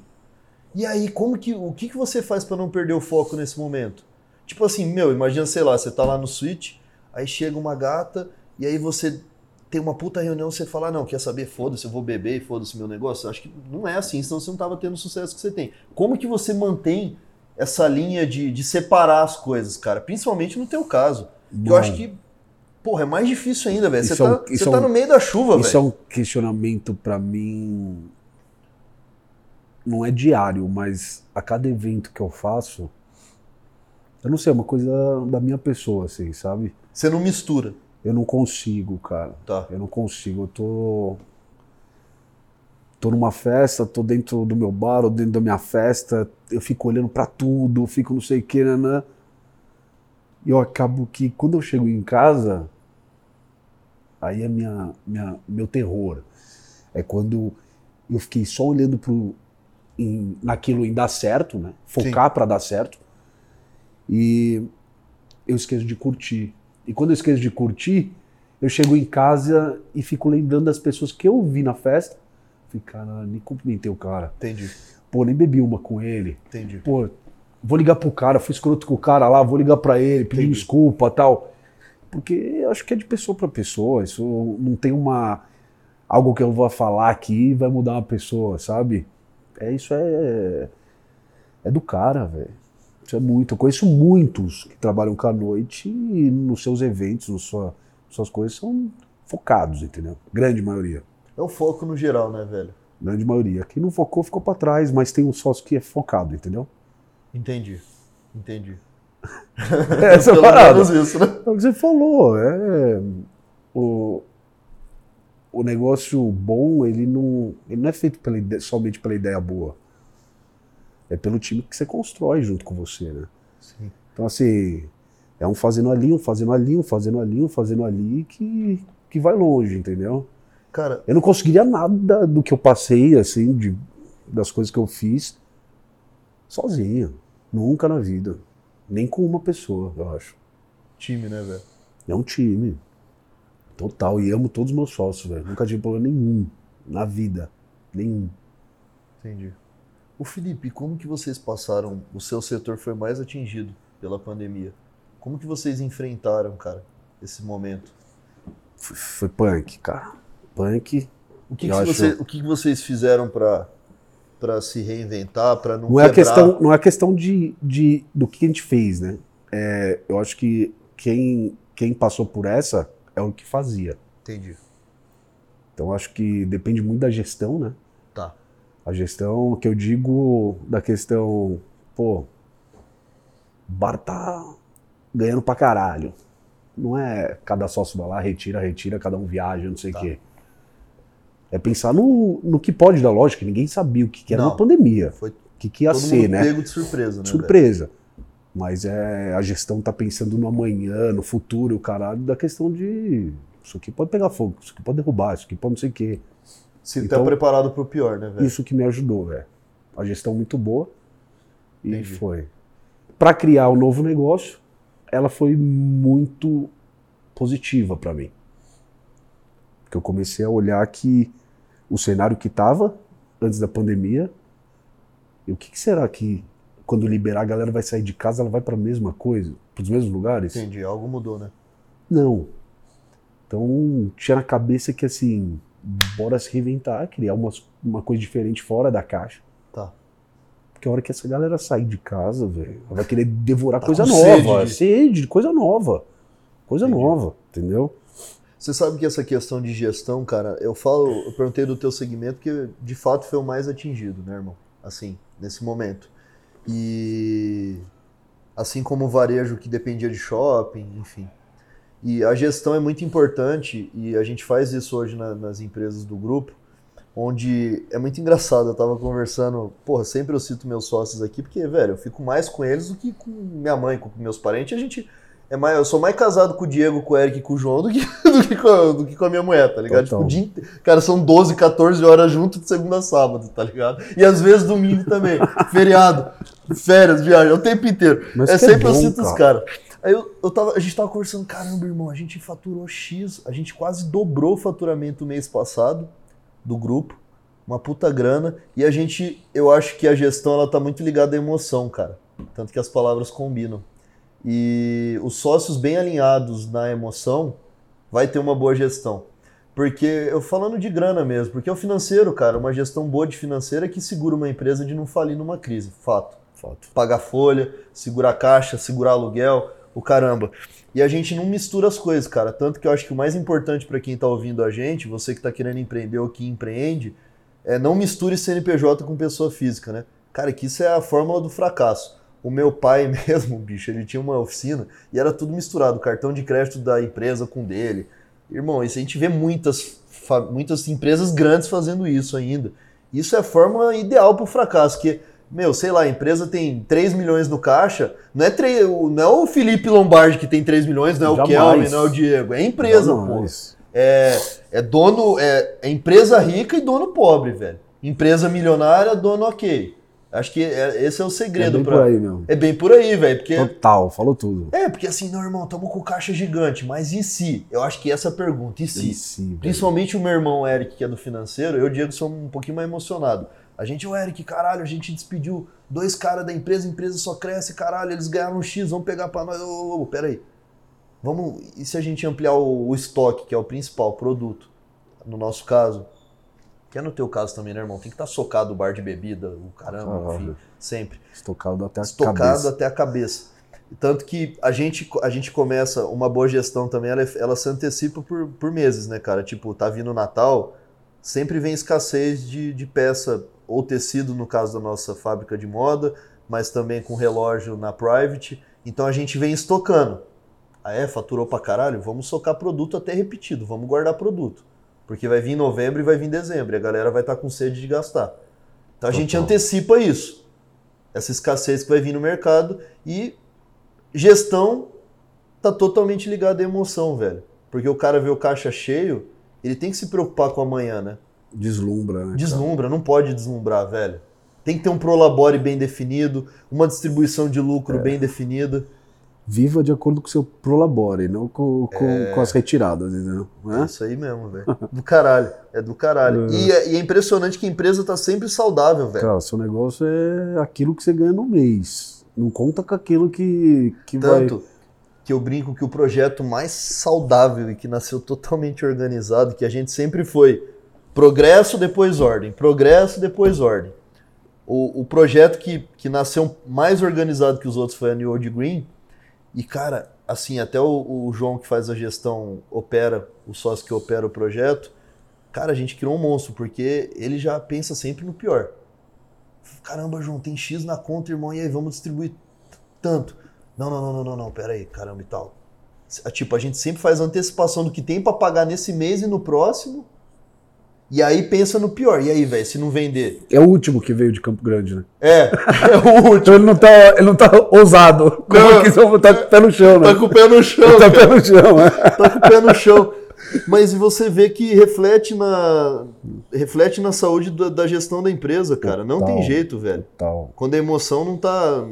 E aí, como que. O que, que você faz pra não perder o foco nesse momento? Tipo assim, meu, imagina, sei lá, você tá lá no Switch, aí chega uma gata, e aí você tem uma puta reunião, você fala, ah, não, quer saber, foda-se, eu vou beber e foda-se meu negócio. Acho que não é assim, senão você não tava tendo o sucesso que você tem. Como que você mantém essa linha de, de separar as coisas, cara? Principalmente no teu caso. Que eu acho que, porra, é mais difícil ainda, velho. Você Isso é um- tá, você é tá um- no meio da chuva, Isso é velho. um questionamento pra mim. Não é diário, mas a cada evento que eu faço, eu não sei, é uma coisa da minha pessoa, assim, sabe? Você não mistura, Eu não consigo, cara. tá? Eu não consigo. Eu tô. tô numa festa, tô dentro do meu bar ou dentro da minha festa, eu fico olhando para tudo, fico não sei o que, né? E eu acabo que quando eu chego em casa, aí é minha, minha, meu terror. É quando eu fiquei só olhando pro, em, naquilo em dar certo, né? Focar para dar certo. E eu esqueço de curtir. E quando eu esqueço de curtir, eu chego em casa e fico lembrando das pessoas que eu vi na festa Falei, cara, nem cumprimentei o cara. Entendi. Pô, nem bebi uma com ele. Entendi. Pô, vou ligar pro cara, fui escroto com o cara lá, vou ligar para ele, pedir Entendi. desculpa tal. Porque eu acho que é de pessoa para pessoa. Isso não tem uma. algo que eu vou falar aqui vai mudar uma pessoa, sabe? É isso é. É do cara, velho. Isso é muito. Eu conheço muitos que trabalham com a noite e nos seus eventos, nas sua, suas coisas, são focados, entendeu? Grande maioria. É o foco no geral, né, velho? Grande maioria. Quem não focou, ficou para trás, mas tem um sócio que é focado, entendeu? Entendi. Entendi. é, essa Pelo menos isso, né? É o que você falou. É, o, o negócio bom, ele não, ele não é feito pela ideia, somente pela ideia boa. É pelo time que você constrói junto com você, né? Sim. Então, assim, é um fazendo ali, um fazendo ali, um fazendo ali, um fazendo ali, que, que vai longe, entendeu? Cara, eu não conseguiria nada do que eu passei, assim, de, das coisas que eu fiz, sozinho. Nunca na vida. Nem com uma pessoa, eu acho. Time, né, velho? É um time. Total. E amo todos os meus sócios, velho. Nunca tive problema nenhum na vida. Nenhum. Entendi. O Felipe, como que vocês passaram? O seu setor foi mais atingido pela pandemia. Como que vocês enfrentaram, cara, esse momento? Foi, foi punk, cara punk. O que, que, acho... você, o que, vocês fizeram para para se reinventar, para não, não é questão Não é questão de, de, do que a gente fez, né? É, eu acho que quem, quem passou por essa é o que fazia. Entendi. Então acho que depende muito da gestão, né? Tá. A gestão, que eu digo da questão, pô, o bar tá ganhando pra caralho. Não é cada sócio vai lá, retira, retira, cada um viaja, não sei o tá. quê. É pensar no, no que pode dar lógica, ninguém sabia o que, que era Não, pandemia. Foi o que, que ia ser, né? pego de surpresa, né? Surpresa. Velho? Mas é, a gestão tá pensando no amanhã, no futuro, o caralho, da questão de isso aqui pode pegar fogo, isso aqui pode derrubar, isso aqui pode não sei o quê. Se tá então, tá preparado para o pior, né, velho? Isso que me ajudou, velho. A gestão muito boa. E Entendi. foi. Para criar o um novo negócio, ela foi muito positiva para mim. Porque eu comecei a olhar que o cenário que estava antes da pandemia. E o que, que, será que quando liberar a galera vai sair de casa, ela vai para a mesma coisa, para os mesmos lugares? Entendi, algo mudou, né? Não. Então tinha na cabeça que assim, bora se reinventar, criar umas, uma coisa diferente fora da caixa. Tá. Porque a hora que essa galera sair de casa, velho, ela vai querer devorar tá coisa nova. Sede, sede, coisa nova. Coisa Entendi. nova, entendeu? Você sabe que essa questão de gestão, cara, eu falo, eu perguntei do teu segmento que de fato foi o mais atingido, né, irmão? Assim, nesse momento. E assim como o varejo que dependia de shopping, enfim. E a gestão é muito importante e a gente faz isso hoje na, nas empresas do grupo, onde é muito engraçado. Eu tava conversando, porra, sempre eu cito meus sócios aqui, porque, velho, eu fico mais com eles do que com minha mãe, com meus parentes. A gente é mais, eu sou mais casado com o Diego, com o Eric e com o João do que, do que, com, a, do que com a minha mulher, tá ligado? Tipo, dia, cara, são 12, 14 horas juntos de segunda a sábado, tá ligado? E às vezes domingo também. Feriado, férias, viagem, é o tempo inteiro. Mas é sempre é bom, eu cito os caras. Aí eu, eu tava, a gente tava conversando, caramba, irmão, a gente faturou X, a gente quase dobrou o faturamento mês passado do grupo, uma puta grana, e a gente, eu acho que a gestão ela tá muito ligada à emoção, cara. Tanto que as palavras combinam. E os sócios bem alinhados na emoção vai ter uma boa gestão. Porque eu falando de grana mesmo, porque é o financeiro, cara, uma gestão boa de financeira que segura uma empresa de não falir numa crise, fato. Fato. Pagar folha, segurar caixa, segurar aluguel, o caramba. E a gente não mistura as coisas, cara. Tanto que eu acho que o mais importante para quem está ouvindo a gente, você que está querendo empreender ou que empreende, é não misture CNPJ com pessoa física, né? Cara, que isso é a fórmula do fracasso. O meu pai mesmo, bicho, ele tinha uma oficina e era tudo misturado, cartão de crédito da empresa com dele. Irmão, isso a gente vê muitas, muitas empresas grandes fazendo isso ainda. Isso é a forma ideal pro fracasso, que, meu, sei lá, a empresa tem 3 milhões no caixa, não é, 3, não é o Felipe Lombardi que tem 3 milhões, não é o Jamais. Kelvin, não é o Diego, é a empresa, pô. Jamais. É, é dono, é, é empresa rica e dono pobre, velho. Empresa milionária, dono ok. Acho que é- esse é o É segredo bem pra. por aí, meu. É bem por aí, velho, porque Total, falou tudo. é, porque assim, não, irmão, tamo com caixa gigante, mas e se? Eu acho que essa é pergunta, e se? Sim, velho. Principalmente o meu irmão Eric, que é do financeiro, eu e o Diego sou um pouquinho mais emocionado. A gente, o Eric, caralho, a gente despediu dois caras da empresa, a empresa só cresce, caralho, eles ganharam um X, vamos pegar pra nós. Ô, ô, ô, peraí. Vamos, e se a gente ampliar o, o estoque, que é o principal produto, no nosso caso, que é no teu caso também, né, irmão? Tem que estar socado o bar de bebida, o caramba, Caralho. enfim, sempre Estocado até a estocado cabeça. até a cabeça. Tanto que a gente, a gente começa, uma boa gestão também, ela, ela se antecipa por, por meses, né, cara? Tipo, tá vindo o Natal, sempre vem escassez de, de peça, ou tecido, no caso da nossa fábrica de moda, mas também com relógio na private. Então a gente vem estocando. Ah, é? Faturou pra caralho? Vamos socar produto até repetido, vamos guardar produto. Porque vai vir novembro e vai vir dezembro, e a galera vai estar com sede de gastar. Então a gente antecipa isso essa escassez que vai vir no mercado e gestão tá totalmente ligada à emoção, velho. Porque o cara vê o caixa cheio, ele tem que se preocupar com amanhã, né? Deslumbra, né? Deslumbra, não pode deslumbrar, velho. Tem que ter um prolabore bem definido, uma distribuição de lucro bem definida. Viva de acordo com o seu prolabore, não com, com, É. com as retiradas, entendeu? É Né? isso aí mesmo, velho. Do caralho. É do caralho. E, é, e é impressionante que a empresa tá sempre saudável, velho. Cara, seu negócio é aquilo que você ganha no mês. Não conta com aquilo que, que Tanto que eu brinco que o projeto mais saudável e que nasceu totalmente organizado, que a gente sempre foi progresso, depois ordem, progresso, depois ordem. O, o projeto que, que nasceu mais organizado que os outros foi a New Old Green. E, cara, assim, até o, o João que faz a gestão opera, o sócio que opera o projeto, cara, a gente criou um monstro, porque ele já pensa sempre no pior. Caramba, João, tem X na conta, irmão, e aí, vamos distribuir tanto. Não, não, não, não, não, não, pera aí, caramba e tal. Tipo, a gente sempre faz antecipação do que tem pra pagar nesse mês e no próximo. E aí pensa no pior. E aí, velho, se não vender? É o último que veio de Campo Grande, né? É, é o último. Então ele não tá, ele não tá ousado. Como Não. que só tá com o pé no chão, né? Tá com o pé no chão, Tá com o pé no chão, né? tá com o pé no chão. Mas você vê que reflete na reflete na saúde da, da gestão da empresa, cara. Não tem Total. jeito, velho. Total, Quando a emoção não tá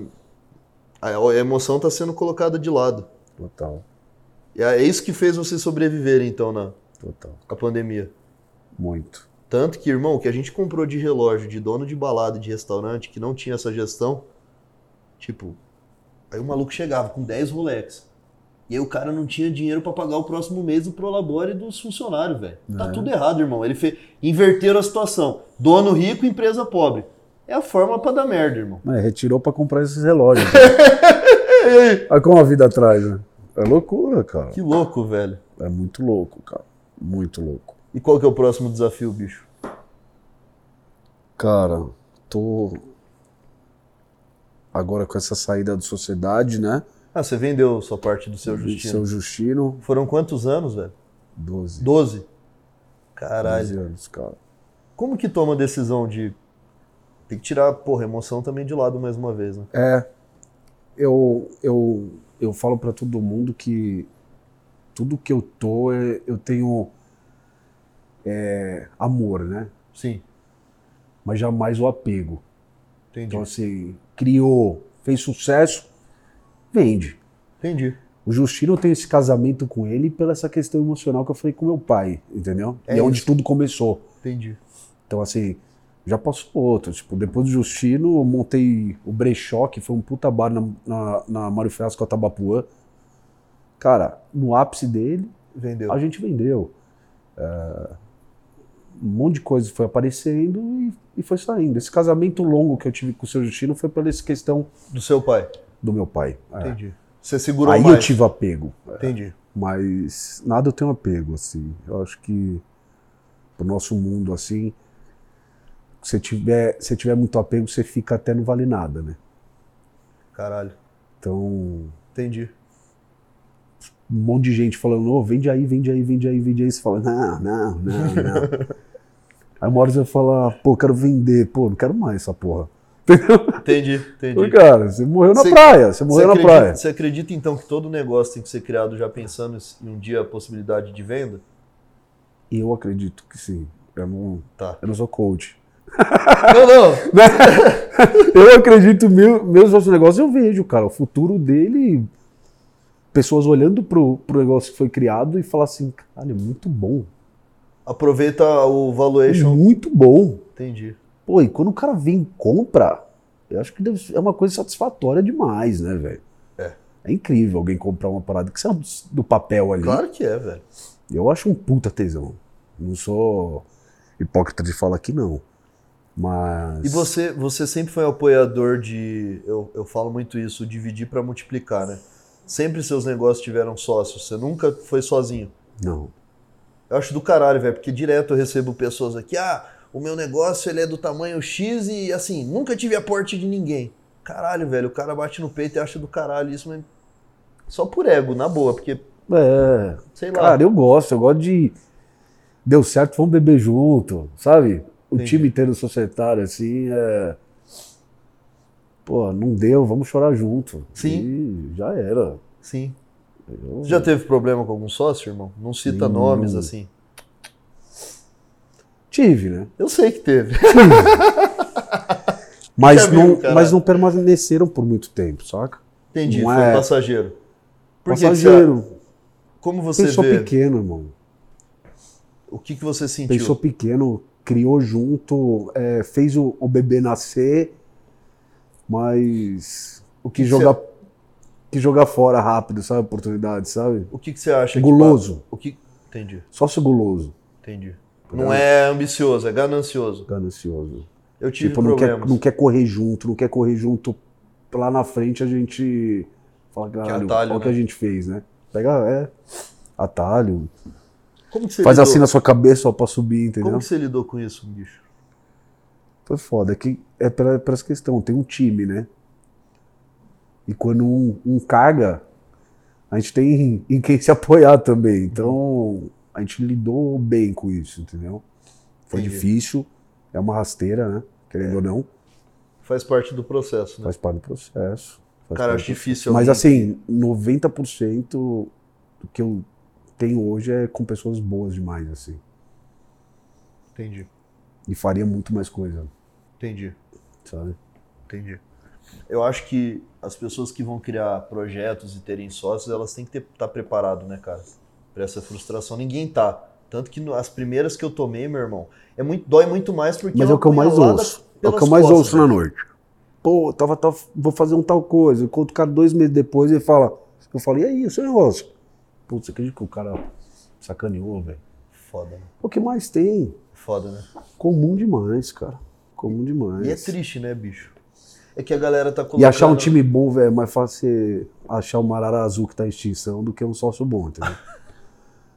a a emoção tá sendo colocada de lado. total, E é isso que fez você sobreviver então na total. a pandemia. Muito. Tanto que, irmão, o que a gente comprou de relógio de dono de balada de restaurante que não tinha essa gestão, tipo, aí o maluco chegava com 10 Rolex. E aí o cara não tinha dinheiro pra pagar o próximo mês do Prolabore dos funcionários, velho. Tá É. tudo errado, irmão. Ele fez inverteram a situação. Dono rico, empresa pobre. É a forma pra dar merda, irmão. É, retirou pra comprar esses relógios. Olha como a vida atrás, né? É loucura, cara. Que louco, velho. É muito louco, cara. Muito louco. E qual que é o próximo desafio, bicho? Cara, tô agora com essa saída da sociedade, né? Ah, você vendeu sua parte do seu Justino. Seu Justino, Foram quantos anos, velho? 12. 12? Caralho. 12 anos, cara. Como que toma a decisão de. Tem que tirar, porra, emoção também de lado mais uma vez, né? É, eu, eu, eu falo pra todo mundo que tudo que eu tô, é- eu tenho é, amor, né? Sim, Mas jamais o apego. entendi. Então, assim, criou, fez sucesso, vende. Entendi. O Justino tem esse casamento com ele pela essa questão emocional que eu falei com meu pai, entendeu? É e é onde tudo começou. Entendi. Então, assim, já passou outro. Tipo, depois do Justino, eu montei o Brechó, que foi um puta bar na, na, na Mário a Tabapuã. Cara, no ápice dele, Vendeu. a gente vendeu. É, um monte de coisa foi aparecendo e, e foi saindo. Esse casamento longo que eu tive com o seu Justino foi pela essa questão Do seu pai. do meu pai. É. Entendi. Você segurou Aí mais. eu tive apego. Entendi. Mas nada eu tenho apego, assim. Eu acho que pro nosso mundo, assim, se tiver, se tiver muito apego, você fica até não vale nada, né? Caralho. Então, Entendi. Um monte de gente falando, ô, vende aí, vende aí, vende aí, vende aí. Você fala, não, não, não, não. Aí uma hora você vai falar, pô, quero vender. Pô, não quero mais essa porra. Entendeu? Entendi, entendi. cara, você morreu na Você- praia. Você morreu na acredita, praia. você acredita então que todo negócio tem que ser criado já pensando em um dia a possibilidade de venda? Eu acredito que sim. Eu não, Tá. eu não sou coach. Não, não. eu acredito, meu, meus outros negócios eu vejo, cara. O futuro dele. Pessoas olhando pro, pro negócio que foi criado e falar assim, cara, é muito bom. Aproveita o É valuation. muito bom. Entendi. Pô, e quando o cara vem e compra, eu acho que deve é uma coisa satisfatória demais, né, velho? É. É incrível alguém comprar uma parada que saiu do, do papel ali. Claro que é, velho. Eu acho um puta tesão. Não sou hipócrita de falar que não. Mas. E você, você sempre foi um apoiador de. Eu, eu falo muito isso, dividir para multiplicar, né? Sempre seus negócios tiveram sócios. Você nunca foi sozinho. Não. Eu acho do caralho, velho, porque direto eu recebo pessoas aqui, ah, o meu negócio ele é do tamanho X e assim, nunca tive aporte de ninguém. Caralho, velho, o cara bate no peito e acha do caralho isso, mas só por ego, na boa, porque, É. sei lá. Cara, eu gosto. Eu gosto de. Deu certo, vamos beber junto, sabe? O Entendi. time inteiro societário, assim, é. Pô, não deu, vamos chorar junto. Sim. E já era. Sim. Eu- já teve problema com algum sócio, irmão? Não cita nomes assim. Tive, né? Eu sei que teve. Mas não, mas não permaneceram por muito tempo, saca? Entendi, Não foi é- passageiro. Por que que Passageiro. como você Pensou vê? pequeno, irmão. O que, que você sentiu? Pensou pequeno, criou junto, é, fez o, o bebê nascer, mas o que Que jogar que jogar fora rápido, sabe? Oportunidade, sabe? O que, que você acha? que Guloso. pa- o que... Entendi, Sócio guloso, entendi. Não é ambicioso, é ganancioso. ganancioso. Eu tive Tipo, não quer, não quer correr junto, não quer correr junto. Lá na frente a gente fala, caralho, atalho, olha o que né? a gente fez, né? Pega, é, atalho. Como que você Faz lidou? assim na sua cabeça só pra subir, entendeu? Como que você lidou com isso, bicho? Foi foda. É que é pra essa questão, tem um time, né? E quando um, um caga, a gente tem em, em quem se apoiar também. Então, a gente lidou bem com isso, entendeu? Foi Entendi. difícil, é uma rasteira, né? Querendo ou não, Faz parte do processo, né? faz parte do processo. Cara, acho difícil. Mas assim, 90% do que eu tenho hoje é com pessoas boas demais, assim. Entendi, E faria muito mais coisa, entendi, sabe? entendi. Eu acho que as pessoas que vão criar projetos e terem sócios, elas têm que estar preparado, né, cara? Pra essa frustração. Ninguém tá. Tanto que no- as primeiras que eu tomei, meu irmão, é muito, dói muito mais porque Mas é o que eu mais ouço. É o que eu mais costas, ouço na né? noite. Pô, tava, tava- vou fazer um tal coisa. Enquanto o cara dois meses depois ele fala. Eu falo, e aí, o seu negócio? Putz, você acredita que o cara sacaneou, velho? Foda, né? O que mais tem? Foda, né? Comum demais, cara. Comum demais. E é triste, né, bicho? É que a galera tá colocando... E achar um time bom, velho, é mais fácil você achar uma arara azul que tá em extinção do que um sócio bom, entendeu?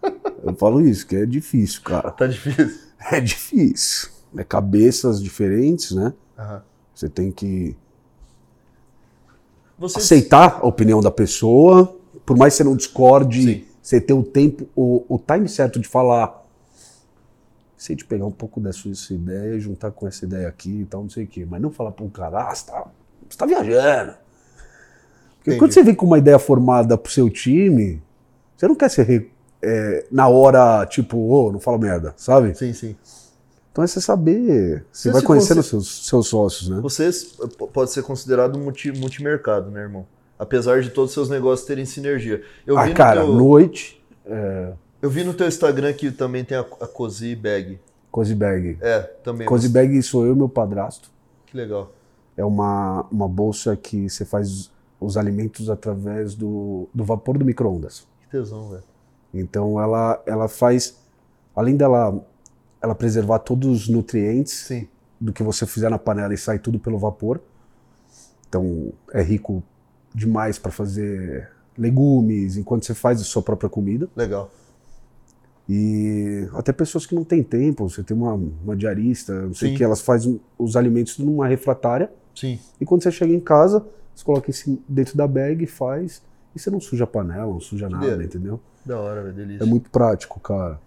Eu falo isso, que é difícil, cara. Tá difícil. É difícil. É cabeças diferentes, né? Aham. Você tem que Você... aceitar a opinião da pessoa, por mais que você não discorde, Sim. você ter o tempo, o, o time certo de falar. Sei de pegar um pouco dessa sua ideia e juntar com essa ideia aqui e tal, não sei o quê. Mas não falar para um cara, ah, você tá, você tá viajando. Porque Entendi. quando você vem com uma ideia formada pro seu time, você não quer ser é, na hora, tipo, ô, não fala merda, sabe? Sim, sim. Então é você saber. Você, Você vai conhecendo consi- seus, seus sócios, né? Você pode ser considerado um multi, multimercado, né, irmão? Apesar de todos os seus negócios terem sinergia. Eu vi ah, cara, teu, noite, Eu vi no teu Instagram que também tem a, a Cozy Bag. Cozy Bag. É, também. Cozy Bag sou eu e meu padrasto. Que legal. É uma, uma bolsa que você faz os alimentos através do, do vapor do micro-ondas. Que tesão, velho. Então ela, ela faz, além dela ela preservar todos os nutrientes Sim. do que você fizer na panela e sai tudo pelo vapor. Então é rico demais para fazer legumes enquanto você faz a sua própria comida. Legal. E até pessoas que não têm tempo, você tem uma, uma diarista, não sei o que, elas fazem os alimentos numa refratária. Sim. E quando você chega em casa, você coloca isso dentro da bag, faz, e você não suja a panela, não suja nada, entendeu? Da hora, velho. Delícia. É muito prático, cara.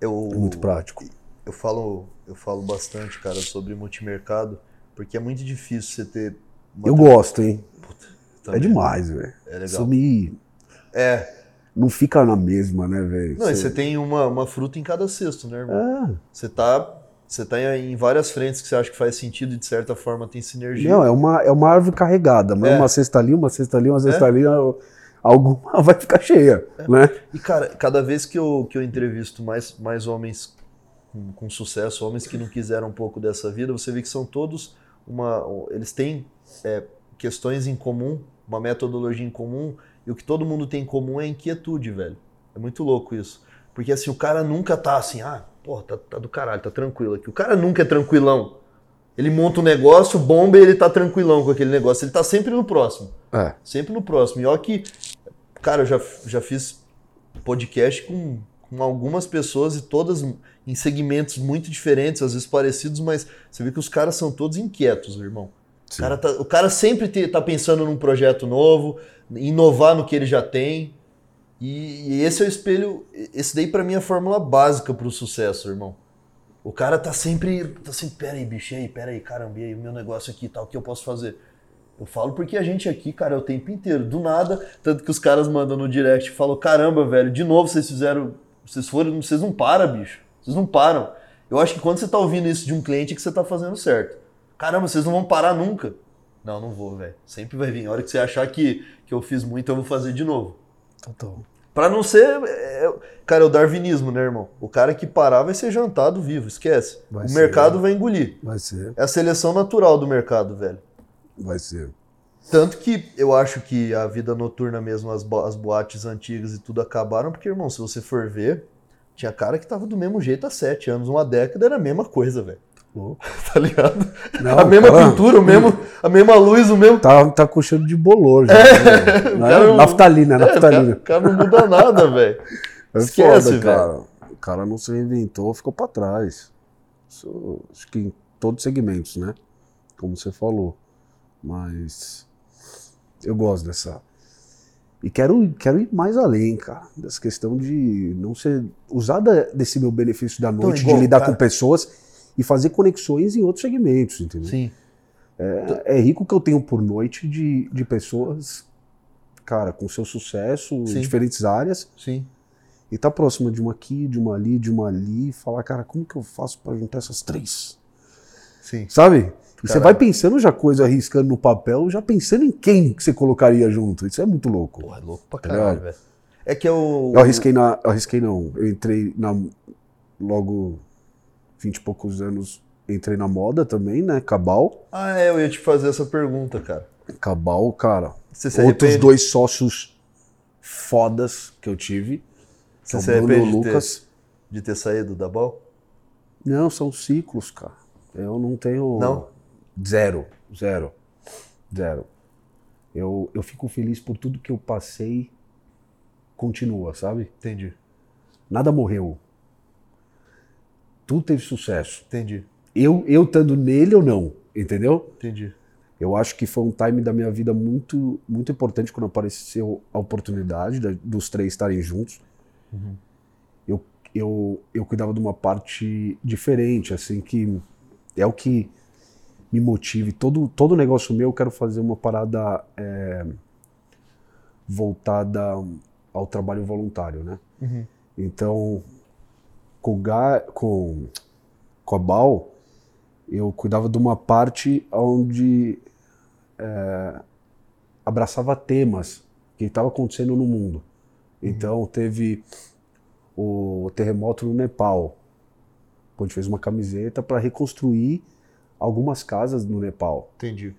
Eu, É muito prático. eu falo, eu falo bastante, cara, sobre multimercado, porque é muito difícil você ter. Eu gosto, hein? É também. demais, velho. É legal. Me. É. Não fica na mesma, né, velho? Não, e Você- você tem uma, uma fruta em cada cesto, né, irmão? É. Você tá. Você tá em várias frentes que você acha que faz sentido e de certa forma tem sinergia. Não, é uma, é uma árvore carregada, mas É. uma cesta ali, uma cesta ali, uma cesta ali, alguma vai ficar cheia, né? E, cara, cada vez que eu, que eu entrevisto mais, mais homens com, com sucesso, homens que não quiseram um pouco dessa vida, você vê que são todos uma. Eles têm é, questões em comum, uma metodologia em comum, e o que todo mundo tem em comum é inquietude, velho. É muito louco isso. Porque assim, o cara nunca tá assim, ah, porra, tá, tá do caralho, tá tranquilo aqui. O cara nunca é tranquilão. Ele monta um negócio, bomba e ele tá tranquilão com aquele negócio. Ele tá sempre no próximo. É. Sempre no próximo. E olha que, cara, eu já, já fiz podcast com, com algumas pessoas e todas em segmentos muito diferentes, às vezes parecidos, mas você vê que os caras são todos inquietos, irmão. O cara, tá, o cara sempre te- tá pensando num projeto novo, inovar no que ele já tem. E, e esse é o espelho. Esse daí, pra mim, é a fórmula básica pro sucesso, irmão. O cara tá sempre. Tá sempre, peraí, bicho, e aí, peraí, caramba, e aí, o meu negócio aqui tal, o que eu posso fazer? Eu falo porque a gente aqui, cara, é o tempo inteiro. Do nada, tanto que os caras mandam no direct e falam: caramba, velho, de novo vocês fizeram. Vocês foram. Vocês não param, bicho. Vocês não param. Eu acho que quando você tá ouvindo isso de um cliente é que você tá fazendo certo. Caramba, vocês não vão parar nunca. Não, não vou, velho. Sempre vai vir. A hora que você achar que, que eu fiz muito, eu vou fazer de novo. Total. Pra não ser. é, cara, é o darwinismo, né, irmão? O cara que parar vai ser jantado vivo, esquece. Vai o ser, mercado né? vai engolir. Vai ser, É a seleção natural do mercado, velho. vai ser. Tanto que eu acho que a vida noturna mesmo, as, bo- as boates antigas e tudo acabaram, porque, irmão, se você for ver, tinha cara que tava do mesmo jeito há sete anos, uma década era a mesma coisa, velho. Louco. Tá ligado? Não, a mesma cara, pintura, o mesmo, a mesma luz, o mesmo. Tá, tá com cheiro de bolor já. né? Não é? cara não- Naftalina, É, o, cara, naftalina. o cara não muda nada, velho. É Esquece, foda, cara. O cara não se reinventou, ficou pra trás. Isso, acho que em todos os segmentos, né? Como você falou. Mas eu gosto dessa. E quero, quero ir mais além, cara. Dessa questão de não ser. Usar da- desse meu benefício da noite, igual, de lidar cara. com pessoas e fazer conexões em outros segmentos, entendeu? Sim. É, é rico que eu tenho por noite de, de pessoas, cara, com seu sucesso Sim. em diferentes áreas Sim. e tá próxima de uma aqui, de uma ali, de uma ali, e falar, cara, como que eu faço pra juntar essas três? Sim. Sabe? E você vai pensando já coisa, arriscando no papel, já pensando em quem que você colocaria junto. Isso é muito louco. Porra, é louco pra Tá caralho, velho. É que eu. Eu arrisquei na. Eu arrisquei não. Eu entrei na. Logo, vinte e poucos anos, entrei na moda também, né? Cabal. Ah, é, eu ia te fazer essa pergunta, cara. Cabal, cara. Outros dois sócios fodas que eu tive. Que Você é o se Bruno arrepende de ter- Lucas. De ter saído da Bal? Não, são ciclos, cara. Eu não tenho. Não? Zero. Zero. Zero. Eu, eu fico feliz por tudo que eu passei. Continua, sabe? Entendi. Nada morreu. Tudo teve sucesso. Entendi. Eu, eu estando nele ou não, entendeu? Entendi. Eu acho que foi um time da minha vida muito, muito importante quando apareceu a oportunidade da- dos três estarem juntos. Uhum. Eu, eu, eu cuidava de uma parte diferente, assim, que é o que me motive. Todo, todo negócio meu, eu quero fazer uma parada é, voltada ao trabalho voluntário, né? Uhum. Então, com, Ga- com, com a Bal, eu cuidava de uma parte onde é, abraçava temas que estavam acontecendo no mundo. Então, teve o terremoto no Nepal. A gente fez uma camiseta para reconstruir algumas casas no Nepal. Entendi.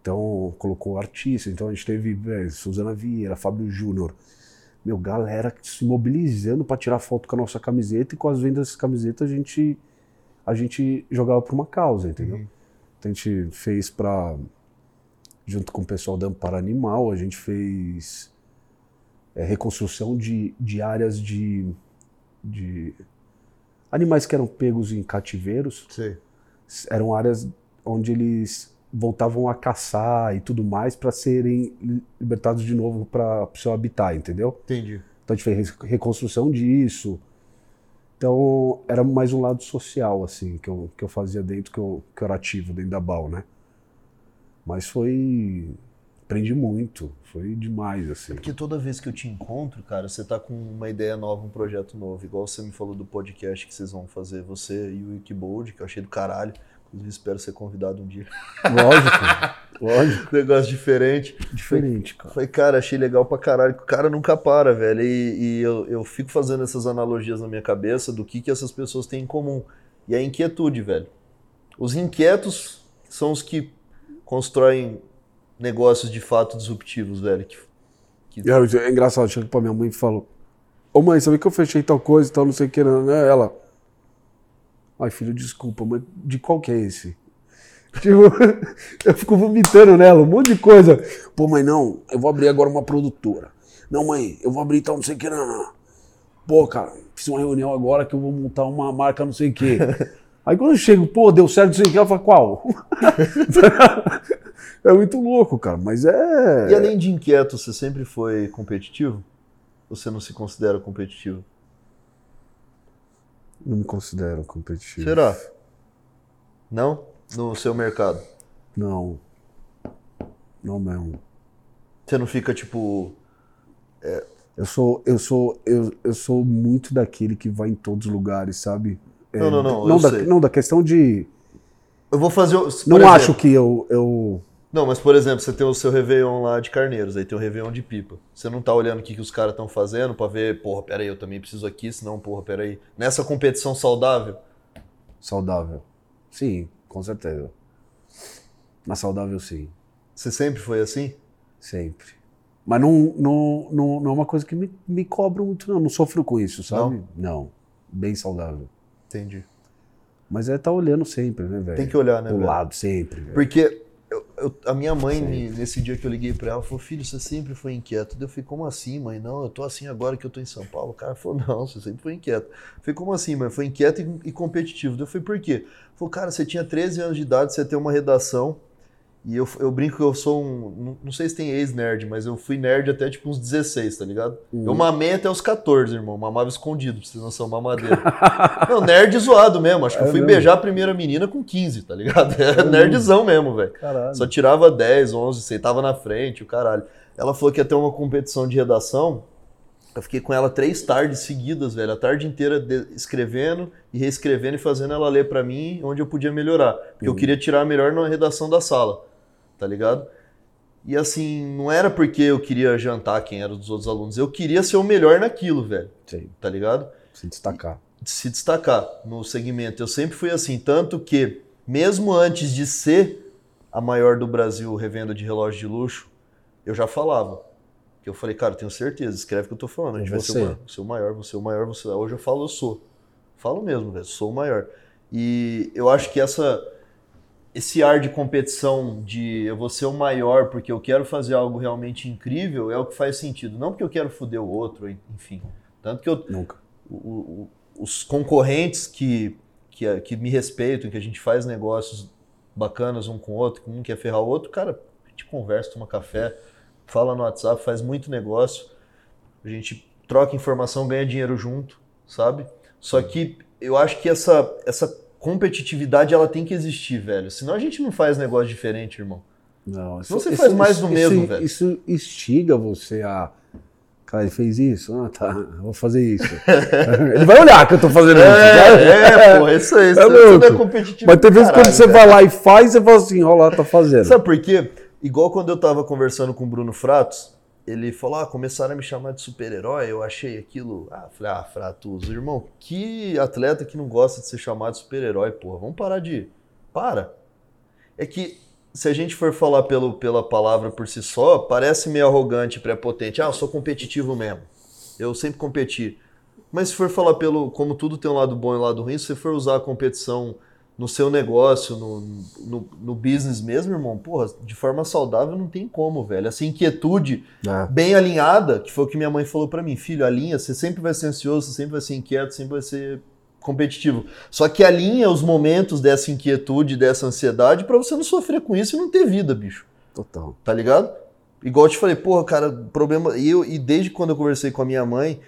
Então, colocou artistas. Então, a gente teve velho, Suzana Vieira, Fábio Júnior. Meu, galera se mobilizando para tirar foto com a nossa camiseta e com as vendas dessas camisetas a gente, a gente jogava para uma causa, entendeu? Uhum. Então, a gente fez para junto com o pessoal da Amparo Animal, a gente fez é, reconstrução de, de áreas de, de animais que eram pegos em cativeiros Sei. eram áreas onde eles voltavam a caçar e tudo mais para serem li- libertados de novo para o seu habitat, entendeu? Entendi. Então a gente fez reconstrução disso. Então, era mais um lado social, assim, que eu, que eu fazia dentro, que eu, que eu era ativo dentro da BAL, né? Mas foi. Aprendi muito, foi demais, assim. Porque toda vez que eu te encontro, cara, você tá com uma ideia nova, um projeto novo. Igual você me falou do podcast que vocês vão fazer, você e o Wikibold, que eu achei do caralho. Inclusive, espero ser convidado um dia. Lógico, lógico. Negócio diferente. Diferente, cara. Falei, cara, achei legal pra caralho, que o cara nunca para, velho. E, e eu, eu fico fazendo essas analogias na minha cabeça do que, que essas pessoas têm em comum. E a inquietude, velho. Os inquietos são os que constroem negócios de fato disruptivos, velho. Que, que... É, é engraçado, chega pra minha mãe e falou: Ô mãe, sabe que eu fechei tal coisa e tal, não sei o que, né? Ela. Ai, filho, desculpa, mas de qual que é esse? Tipo, eu fico vomitando nela, um monte de coisa. Pô, mãe, não, eu vou abrir agora uma produtora. Não, mãe, eu vou abrir tal, não sei o que, não, não. Pô, cara, fiz uma reunião agora que eu vou montar uma marca, não sei o que. Aí quando eu chego, pô, deu certo, não sei o que, ela fala, qual? é muito louco, cara, mas é. E além de inquieto, você sempre foi competitivo? Você não se considera competitivo? Não me considero competitivo. Será? Não? No seu mercado? Não. Não mesmo. Você não fica tipo. Eu sou, eu sou, eu, eu sou muito daquele que vai em todos os lugares, sabe? É, Não, não, não, Não da, não, da questão de. Eu vou fazer. Não exemplo- acho que eu, eu. Não, mas por exemplo, você tem o seu Réveillon lá de Carneiros, aí tem o Réveillon de Pipa. Você não tá olhando o que, que os caras estão fazendo pra ver, porra, peraí, eu também preciso aqui, senão, porra, peraí. Nessa competição saudável, Saudável. Sim, com certeza. Na saudável, sim. você sempre foi assim? Sempre. Mas não, não, não, não é uma coisa que me, me cobra muito, não. Não sofro com isso, sabe? Não. Bem saudável. Entendi. Mas é estar olhando sempre, né, velho? Tem que olhar, né, velho? lado, sempre, velho. Porque eu- a minha mãe, Sim. nesse dia que eu liguei pra ela, falou: Filho, você sempre foi inquieto. Eu falei: Como assim, mãe? Não, eu tô assim agora que eu tô em São Paulo. O cara falou: Não, você sempre foi inquieto. Eu falei: Como assim, mãe? Foi inquieto e, e competitivo. Eu falei: Por quê? Falou: Cara, você tinha 13 anos de idade, você tem uma redação. E eu, eu brinco que eu sou um. Não, sei se tem ex-nerd, mas eu fui nerd até tipo uns 16, tá ligado? Uhum. Eu mamei até os 14, irmão. Mamava escondido, pra vocês não são mamadeira. não, nerd zoado mesmo. Acho que É eu fui mesmo? beijar a primeira menina com 15, tá ligado? É nerdzão mesmo, velho. Caralho. Só tirava 10, 11, sentava na frente, o caralho. Ela falou que ia ter uma competição de redação. Eu fiquei com ela três tardes seguidas, velho. A tarde inteira escrevendo e reescrevendo e fazendo ela ler pra mim onde eu podia melhorar. Porque eu Uhum. queria tirar melhor na redação da sala, tá ligado? E assim, não era porque eu queria jantar quem era dos outros alunos. Eu queria ser o melhor naquilo, velho, Sim, tá ligado? se destacar. de se destacar no segmento. Eu sempre fui assim, tanto que, mesmo antes de ser a maior do Brasil revenda de relógio de luxo, eu já falava. Que eu falei, cara, eu tenho certeza, escreve o que eu tô falando. A gente vai ser o maior, você é o maior, você é o maior, você. Hoje eu falo, eu sou. Falo mesmo, velho, sou o maior. E eu acho que essa esse ar de competição de eu vou ser o maior porque eu quero fazer algo realmente incrível é o que faz sentido. Não porque eu quero foder o outro, enfim. Tanto que eu, Nunca. o- o- os concorrentes que, que, que me respeitam, que a gente faz negócios bacanas um com o outro, que um quer ferrar o outro, cara, a gente conversa, toma café, fala no WhatsApp, faz muito negócio, a gente troca informação, ganha dinheiro junto, sabe? Só que eu acho que essa, essa competitividade ela tem que existir, velho. Senão a gente não faz negócio diferente, irmão. Não, Senão você faz mais do mesmo, velho. Isso instiga você a. Cara, ele fez isso? Ah, tá. Vou fazer isso. ele vai olhar que eu tô fazendo isso. né? É, é, pô, isso aí. Isso, É isso é competitivo. Mas tem vezes caralho, quando você velho. vai lá e faz, você fala assim, ó lá, tá fazendo. Sabe por quê? Igual quando eu tava conversando com o Bruno Fratos, ele falou: ah, começaram a me chamar de super-herói, eu achei aquilo. Ah, falei, ah, Fratos, irmão, que atleta que não gosta de ser chamado de super-herói, porra. Vamos parar de. Para. É que se a gente for falar pelo, pela palavra por si só, parece meio arrogante, prepotente. Ah, eu sou competitivo mesmo. Eu sempre competi. Mas se for falar pelo. Como tudo tem um lado bom e um lado ruim, se for usar a competição no seu negócio, no, no, no business mesmo, irmão, porra, de forma saudável não tem como, velho. Essa inquietude É. bem alinhada, que foi o que minha mãe falou pra mim, filho, alinha, você sempre vai ser ansioso, você sempre vai ser inquieto, sempre vai ser competitivo. Só que alinha os momentos dessa inquietude, dessa ansiedade, pra você não sofrer com isso e não ter vida, bicho. Total. Tá ligado? Igual eu te falei, porra, cara, problema. E, eu, e desde quando eu conversei com a minha mãe,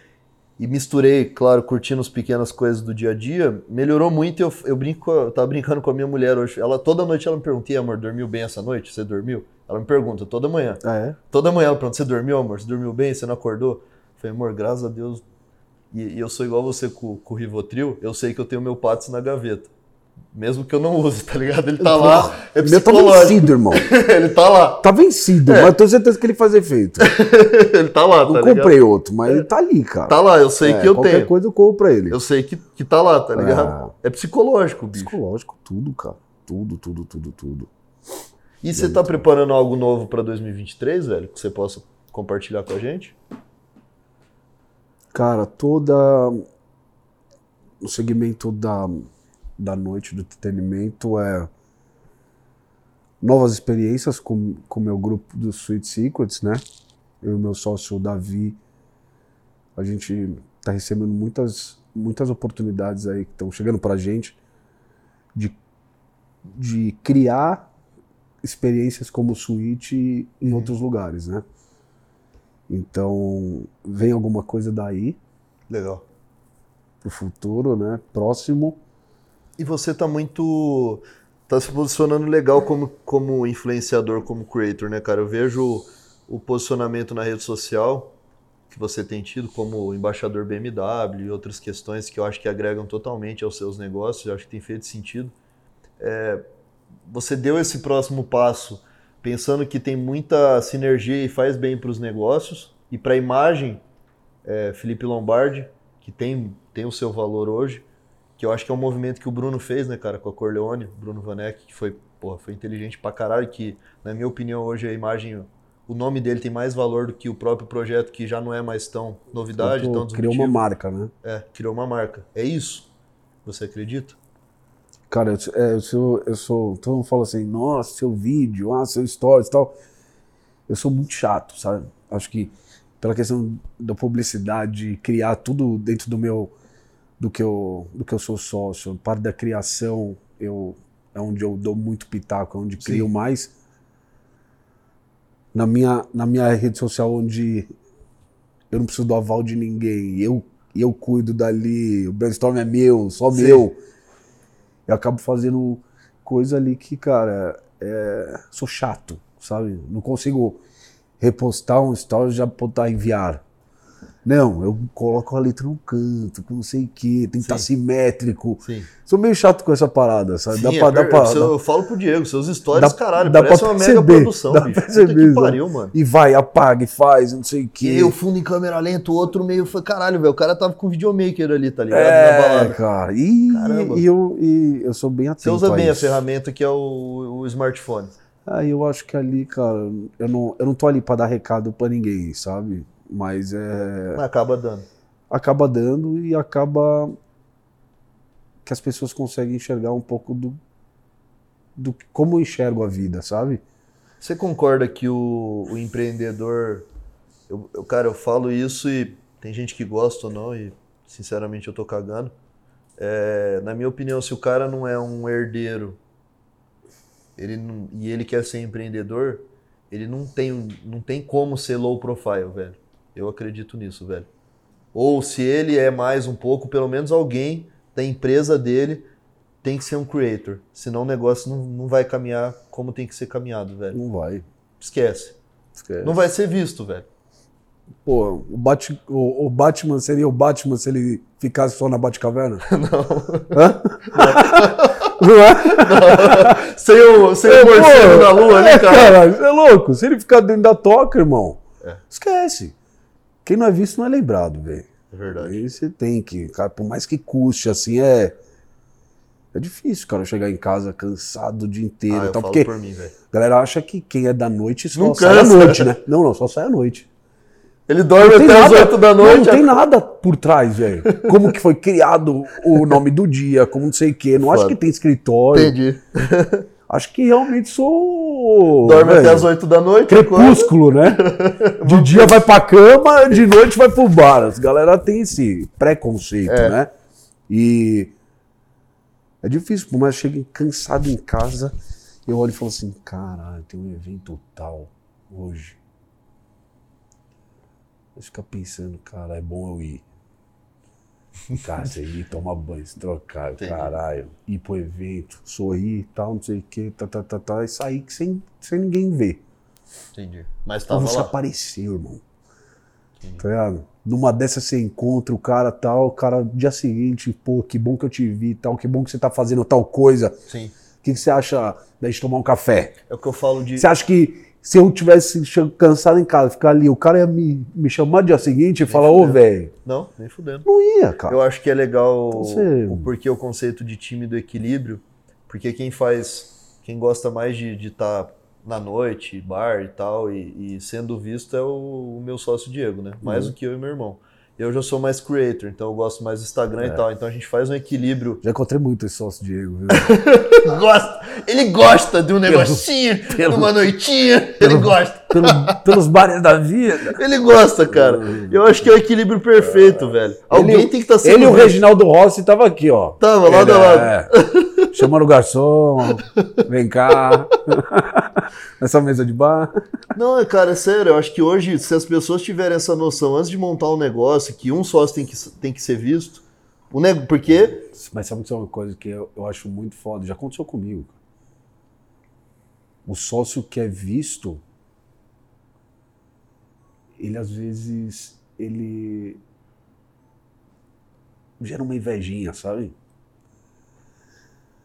e misturei, claro, curtindo as pequenas coisas do dia a dia, melhorou muito. Eu, eu brinco, eu tava brincando com a minha mulher hoje. Ela toda noite ela me pergunta: "E amor, dormiu bem essa noite? Você dormiu?" Ela me pergunta toda manhã. Ah, é? Toda manhã ela pergunta: "Você dormiu, amor? Você dormiu bem? Você não acordou?" Eu falei: "Amor, graças a Deus e, e eu sou igual você com, com o Rivotril, eu sei que eu tenho meu Patos na gaveta. Mesmo que eu não use, tá ligado? Ele tá lá, é Meu tá vencido, irmão. ele tá lá. Tá vencido, É. mas tenho certeza que ele faz efeito. ele tá lá, tá Eu ligado? comprei outro, mas ele tá ali, cara. Tá lá, eu sei É, que eu qualquer tenho. coisa eu compro pra ele. Eu sei que, que tá lá, tá ligado? É psicológico, bicho. Psicológico, tudo, cara. Tudo, tudo, tudo, tudo. E você tá preparando algo novo pra 2023, velho? Que você possa compartilhar com a gente? Cara, toda. O segmento da, da noite do entretenimento é novas experiências com o meu grupo do Sweet Secrets, né? Eu e meu sócio Davi, a gente tá recebendo muitas, muitas oportunidades aí que estão chegando pra gente de, de criar experiências como Sweet em outros lugares, né? Então, vem alguma coisa daí Legal. pro futuro, né? Próximo. E você tá muito. tá se posicionando legal como, como influenciador, como creator, né, cara? Eu vejo o posicionamento na rede social que você tem tido como embaixador BMW e outras questões que eu acho que agregam totalmente aos seus negócios, eu acho que tem feito sentido. É, você deu esse próximo passo pensando que tem muita sinergia e faz bem para os negócios e para a imagem, é, Felipe Lombardi, que tem, tem o seu valor hoje, que eu acho que é um movimento que o Bruno fez, né, cara, com a Corleone, Bruno Vanek, que foi, porra, foi inteligente pra caralho, que, na minha opinião, hoje a imagem, o nome dele tem mais valor do que o próprio projeto, que já não é mais tão novidade, Pô, tão criou uma marca, né? É, criou uma marca. É isso? Você acredita? Cara, eu, é, eu sou, eu sou. Todo mundo fala assim, nossa, seu vídeo, ah, seu stories e tal. Eu sou muito chato, sabe? Acho que pela questão da publicidade, criar tudo dentro do meu. Do que eu, do que eu sou sócio, parte da criação, eu é onde eu dou muito pitaco, é onde Sim. crio mais. Na minha, na minha rede social, onde eu não preciso do aval de ninguém, eu, eu cuido dali, o brainstorm é meu, só Sim. meu. Eu acabo fazendo coisa ali que, cara, é, sou chato, sabe? Não consigo repostar um story e já botar enviar. Não, eu coloco a letra no canto, que não sei o quê, tem que estar Sim. simétrico. Sim. Sou meio chato com essa parada, sabe? Sim, dá é pra, dá pra- seu- dá- eu falo pro Diego, seus stories, Dá- caralho, dá parece pra uma perceber, mega produção, dá bicho. Perceber, que pariu, mano. E vai, apaga, e faz, não sei o quê. E o fundo em câmera lenta, o outro meio foi caralho, velho. O cara tava com videomaker ali, tá ligado? É, cara. E, Caramba. e eu, e eu sou bem atento Você usa a bem a isso. ferramenta que é o, o smartphone. Aí eu acho que ali, cara, eu não, eu não tô ali pra dar recado pra ninguém, sabe? Mas é. Mas acaba dando. Acaba dando e acaba que as pessoas conseguem enxergar um pouco do, do como eu enxergo a vida, sabe? Você concorda que o, o empreendedor. Eu, eu- cara, eu falo isso e tem gente que gosta ou não, e sinceramente eu tô cagando. É, na minha opinião, se o cara não é um herdeiro ele não- e ele quer ser empreendedor, ele não tem, não tem como ser low profile, velho. Eu acredito nisso, velho. Ou se ele é mais um pouco, pelo menos alguém da empresa dele tem que ser um creator. Senão o negócio não, não vai caminhar como tem que ser caminhado, velho. Não vai. Esquece. Esquece. Não vai ser visto, velho. Pô, o, Bat, o, o Batman seria o Batman se ele ficasse só na Batcaverna? Não. Hã? Não é? sem o, sem o morcego Pô, na lua ali, é, cara. é louco. Se ele ficar dentro da toca, irmão, É. esquece. Quem não é visto não é lembrado, velho. É verdade. Aí você tem que, cara, por mais que custe, assim, é. É difícil, cara, chegar em casa cansado o dia inteiro. Ah, eu tal, porque por mim, velho. a galera acha que quem é da noite só Não sai à noite, né? Não, não, só sai à noite. Ele dorme Não até as nada- 8 da não, noite. Não tem nada por trás, velho. Como que foi criado o nome do dia, como não sei o quê. Não acho Foda. que tem escritório. Entendi. Acho que realmente sou. Dorme até as 8 da noite. Crepúsculo, né? De dia vai pra cama, de noite vai pro bar. As galera tem esse preconceito, É. né? E é difícil, por mais que chegue cansado em casa, eu olho e falo assim, caralho, tem um evento tal hoje. Você fica pensando, cara, é bom eu ir. Cara, você ir tomar banho, se trocar, Entendi. caralho, ir pro evento, sorrir e tal, não sei o que, tá, tá, tá, tá, e sair sem, sem ninguém ver. Entendi. Mas tava você lá. apareceu, irmão. Tá ligado? Numa dessas você encontra o cara tal, o cara dia seguinte, pô, que bom que eu te vi tal, que bom que você tá fazendo tal coisa. Sim. O que, que você acha da gente tomar um café? É o que eu falo de. Você acha que se eu tivesse cansado em casa, ficar ali, o cara ia me, me chamar no dia seguinte e falar, ô, velho, Não, nem fudendo. não ia, cara. Eu acho que é legal você- o porquê o conceito de time do equilíbrio, porque quem faz, quem gosta mais de estar na noite, bar e tal, e, e sendo visto é o, o meu sócio Diego, né? Mais Uhum. do que eu e meu irmão. Eu já sou mais creator, então eu gosto mais do Instagram É. e tal. Então a gente faz um equilíbrio. Já encontrei muito esse sócio Diego, viu? Gosta, ele gosta de um negocinho, de pelo- uma noitinha. Ele pelo- gosta. Pelo- pelos bares da vida. Ele gosta, cara. Eu acho que é o equilíbrio perfeito, velho. Alguém Ele- tem que estar sendo Ele e o. Reginaldo Rossi tava aqui, ó. Tava lado Ele, a lado. é, chamando o garçom, vem cá. Nessa mesa de bar. Não, é, cara, é sério. Eu acho que hoje, se as pessoas tiverem essa noção antes de montar um negócio, que um sócio tem que, tem que ser visto, o nego... porque Mas sabe que é uma coisa que eu, eu acho muito foda? Já aconteceu comigo. O sócio que é visto, ele às vezes, ele gera uma invejinha, sabe?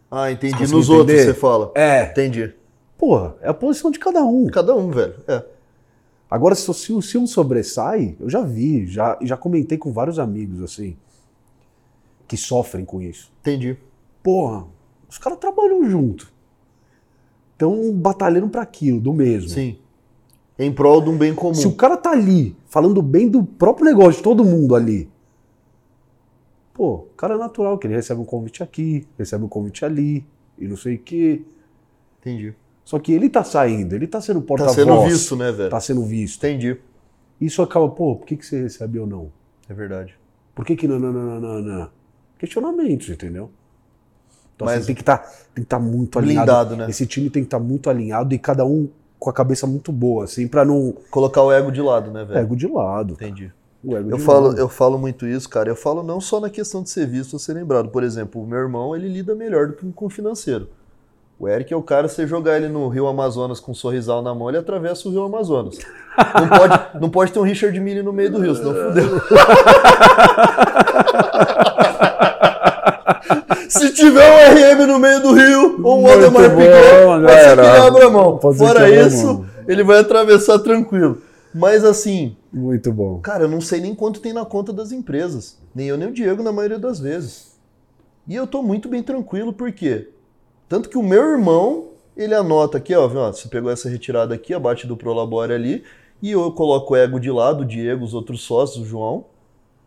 Ah, entendi. Você Nos outros você fala. É. Entendi. Porra, é a posição de cada um. Cada um, velho. É. Agora, se, se, se um sobressai, eu já vi, já, já comentei com vários amigos, assim, que sofrem com isso. Entendi. Porra, os caras trabalham junto. Estão batalhando para aquilo, do mesmo. Sim. Em prol de um bem comum. Se o cara tá ali, falando bem do próprio negócio de todo mundo ali, pô, o cara é natural que ele recebe um convite aqui, recebe um convite ali, e não sei o quê. Entendi. Só que ele tá saindo, ele tá sendo Tá porta-voz. sendo visto, né, velho? Tá sendo visto. Entendi. Isso acaba, pô, por que, que você recebe ou não? É verdade. Por que que não, não, não, não, não? Questionamentos, entendeu? Então Mas- assim, tem que estar tem que tá muito alinhado. Blindado, né? Esse time tem que estar muito alinhado e cada um com a cabeça muito boa, assim, pra não... Colocar o ego de lado, né, velho? Ego de lado. Entendi. O ego Eu falo, eu falo muito isso, cara. Eu falo não só na questão de ser visto ou ser lembrado. Por exemplo, o meu irmão, ele lida melhor do que com o financeiro. O Eric é o cara, você jogar ele no Rio Amazonas com um sorrisal na mão, ele atravessa o Rio Amazonas. Não pode, não pode ter um Richard Mille no meio do rio, senão fudeu. Se tiver um RM no meio do rio, ou um ser que ele galera. abra a mão. Fora isso, mão. ele vai atravessar tranquilo. Mas assim, Muito bom. Cara, eu não sei nem quanto tem na conta das empresas. Nem eu nem o Diego na maioria das vezes. E eu tô muito bem tranquilo, por quê? Tanto que o meu irmão, ele anota aqui, ó, viu, você pegou essa retirada aqui, abate do Prolabore ali, e eu coloco o ego de lado, o Diego, os outros sócios, o João.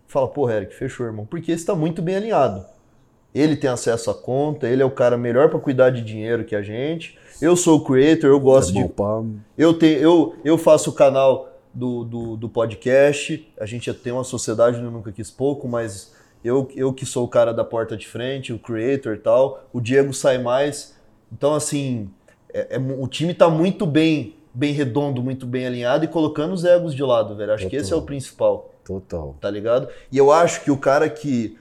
Fala, pô, Eric, fechou, irmão. Porque esse tá muito bem alinhado. Ele tem acesso à conta, ele é o cara melhor para cuidar de dinheiro que a gente. Eu sou o creator, eu gosto É de bom eu, tenho, eu, eu faço o canal do, do, do podcast. A gente tem uma sociedade eu nunca quis pouco, mas eu, eu que sou o cara da porta de frente, o creator e tal. O Diego sai mais. Então, assim, é- é o time tá muito bem, bem redondo, muito bem alinhado e colocando os egos de lado, velho. Acho que esse é o principal, Total. tá ligado? E eu acho que o cara que.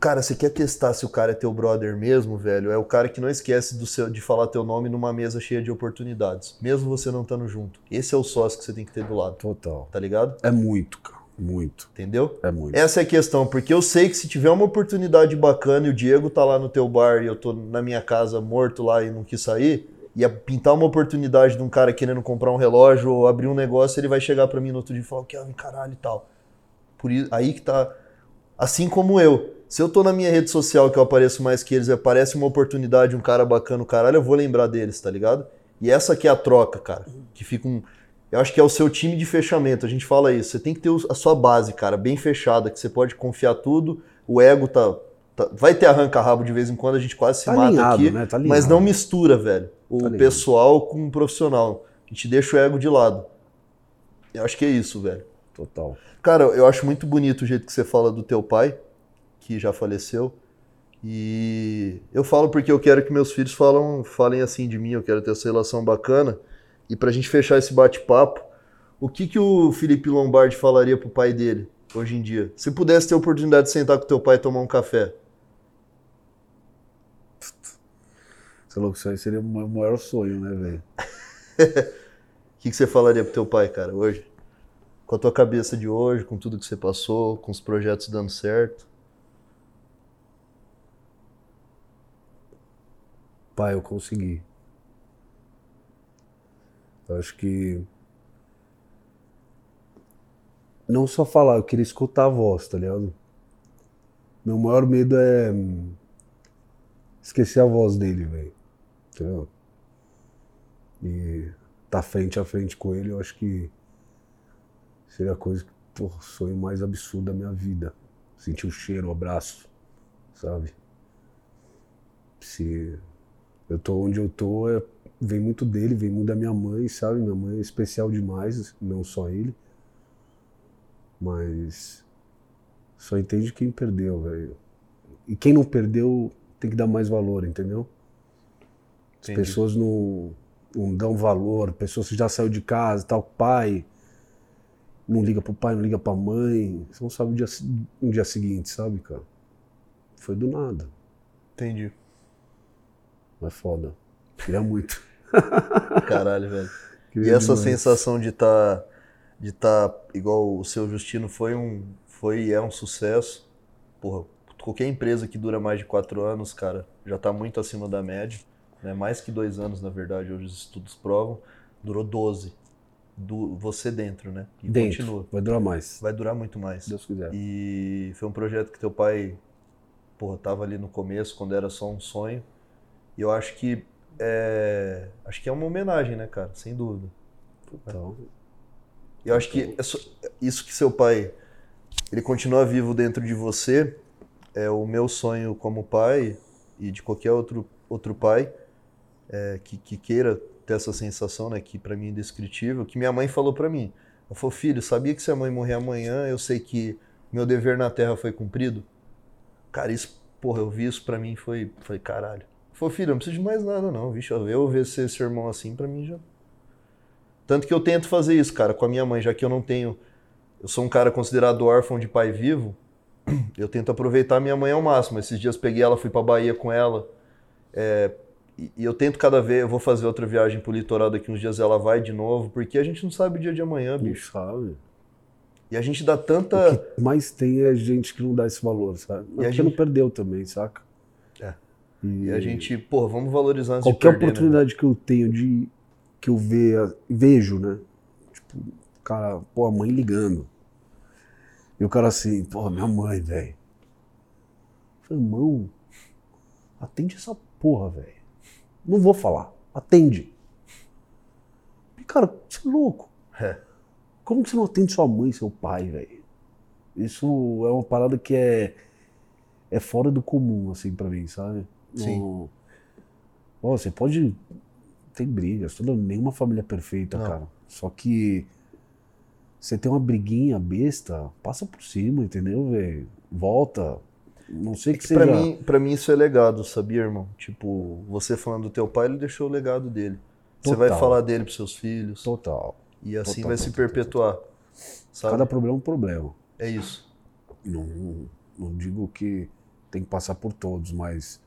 Cara, você quer testar se o cara é teu brother mesmo, velho? É o cara que não esquece do seu, de falar teu nome numa mesa cheia de oportunidades, mesmo você não estando junto. Esse é o sócio que você tem que ter do lado, Total. tá ligado? É muito, cara. Muito. Entendeu? É muito. Essa é a questão, porque eu sei que se tiver uma oportunidade bacana e o Diego tá lá no teu bar e eu tô na minha casa morto lá e não quis sair, ia pintar uma oportunidade de um cara querendo comprar um relógio ou abrir um negócio, ele vai chegar pra mim no outro dia e falar, Kevin, caralho e tal. Por isso, aí que tá. Assim como eu. Se eu tô na minha rede social que eu apareço mais que eles e aparece uma oportunidade, um cara bacana, o caralho, eu vou lembrar deles, tá ligado? E essa aqui é a troca, cara. Que fica um. Eu acho que é o seu time de fechamento. A gente fala isso. Você tem que ter a sua base, cara, bem fechada, que você pode confiar tudo. O ego tá. tá- vai ter arranca-rabo de vez em quando, a gente quase se Tá mata alinhado, aqui. né? Tá mas não mistura, velho. O Tá pessoal com o profissional. A gente deixa o ego de lado. Eu acho que é isso, velho. Total. Cara, eu acho muito bonito o jeito que você fala do teu pai, que já faleceu. E eu falo porque eu quero que meus filhos falam, falem assim de mim, eu quero ter essa relação bacana. E pra gente fechar esse bate-papo, o que, que o Felipe Lombardi falaria pro pai dele? hoje em dia? Se pudesse ter a oportunidade de sentar com teu pai e tomar um café. Sei lá, isso aí seria o meu maior sonho, né, velho? O que, que você falaria pro teu pai, cara, hoje? Com a tua cabeça de hoje, com tudo que você passou, com os projetos dando certo. Pai, eu consegui. Acho que. Não só falar, eu queria escutar a voz, tá ligado? Meu maior medo é. Esquecer a voz dele, velho. E tá frente a frente com ele, eu acho que. Seria a coisa que, porra, sonho mais absurdo da minha vida. Sentir o cheiro, o abraço, sabe? Se eu tô onde eu tô, é, vem muito dele, vem muito da minha mãe, sabe? Minha mãe é especial demais, não só ele. Mas só entende quem perdeu, velho. E quem não perdeu tem que dar mais valor, entendeu? As Entendi. pessoas não, não dão valor, pessoas que já saiu de casa, tal, pai, não liga pro pai, não liga pra mãe, você não sabe o dia, um dia seguinte, sabe, cara? Foi do nada, Entendi. Mas foda. Queria muito. Caralho, velho. E Queria essa demais. sensação de estar de tá igual o seu Justino foi um foi e é um sucesso. Porra, qualquer empresa que dura mais de quatro anos, cara, já tá muito acima da média. Né? Mais que dois anos, na verdade, hoje os estudos provam. Durou 12. Do, você dentro, né? E Dentro, continua. vai durar mais, Vai durar muito mais. se Deus quiser. E foi um projeto que teu pai, porra, tava ali no começo, quando era só um sonho. E eu acho que é, acho que é uma homenagem, né, cara? Sem dúvida. Então, eu acho que é isso que seu pai, ele continua vivo dentro de você, é o meu sonho como pai e de qualquer outro, outro pai é, que, que queira ter essa sensação, né, que pra mim é indescritível, que minha mãe falou pra mim. Ela falou, filho, sabia que se a mãe morrer amanhã, eu sei que meu dever na terra foi cumprido? Cara, isso, porra, eu vi isso pra mim, foi, foi caralho. Falou, filho, eu não preciso de mais nada não, bicho, eu ver você esse irmão assim, pra mim já tanto que eu tento fazer isso, cara, com a minha mãe, já que eu não tenho. Eu sou um cara considerado órfão de pai vivo. Eu tento aproveitar a minha mãe ao máximo. Esses dias peguei ela, fui pra Bahia com ela. é, e, eu tento cada vez. Eu vou fazer outra viagem pro litoral daqui uns dias, ela vai de novo, porque a gente não sabe o dia de amanhã, bicho. bicho, sabe? E a gente dá tanta. O que mais tem é gente que não dá esse valor, sabe? E a gente- não perdeu também, saca? E, E a gente, pô, vamos valorizar antes qualquer de perder, né? oportunidade que eu tenho de que eu veja, vejo, né? Tipo, cara, pô, a mãe ligando. E o cara assim, pô, minha mãe, velho. Falei, irmão, atende essa porra, velho. Não vou falar, atende. E, cara, você é louco. É. Como que você não atende sua mãe seu pai, velho? Isso é uma parada que é, é fora do comum, assim, pra mim, sabe? Sim. Ó, você pode. Tem brigas, toda, nenhuma família é perfeita, Não. cara. Só que você tem uma briguinha besta, passa por cima, entendeu, velho? Volta. Não sei que, É Que pra, seja. mim, pra mim isso é legado, sabia, irmão? Tipo, você falando do teu pai, ele deixou o legado dele. Você vai Total. falar dele pros seus filhos. Total. E assim Total, vai se total, perpetuar. Sabe? Cada problema é um problema. É isso. Não, não digo que tem que passar por todos, mas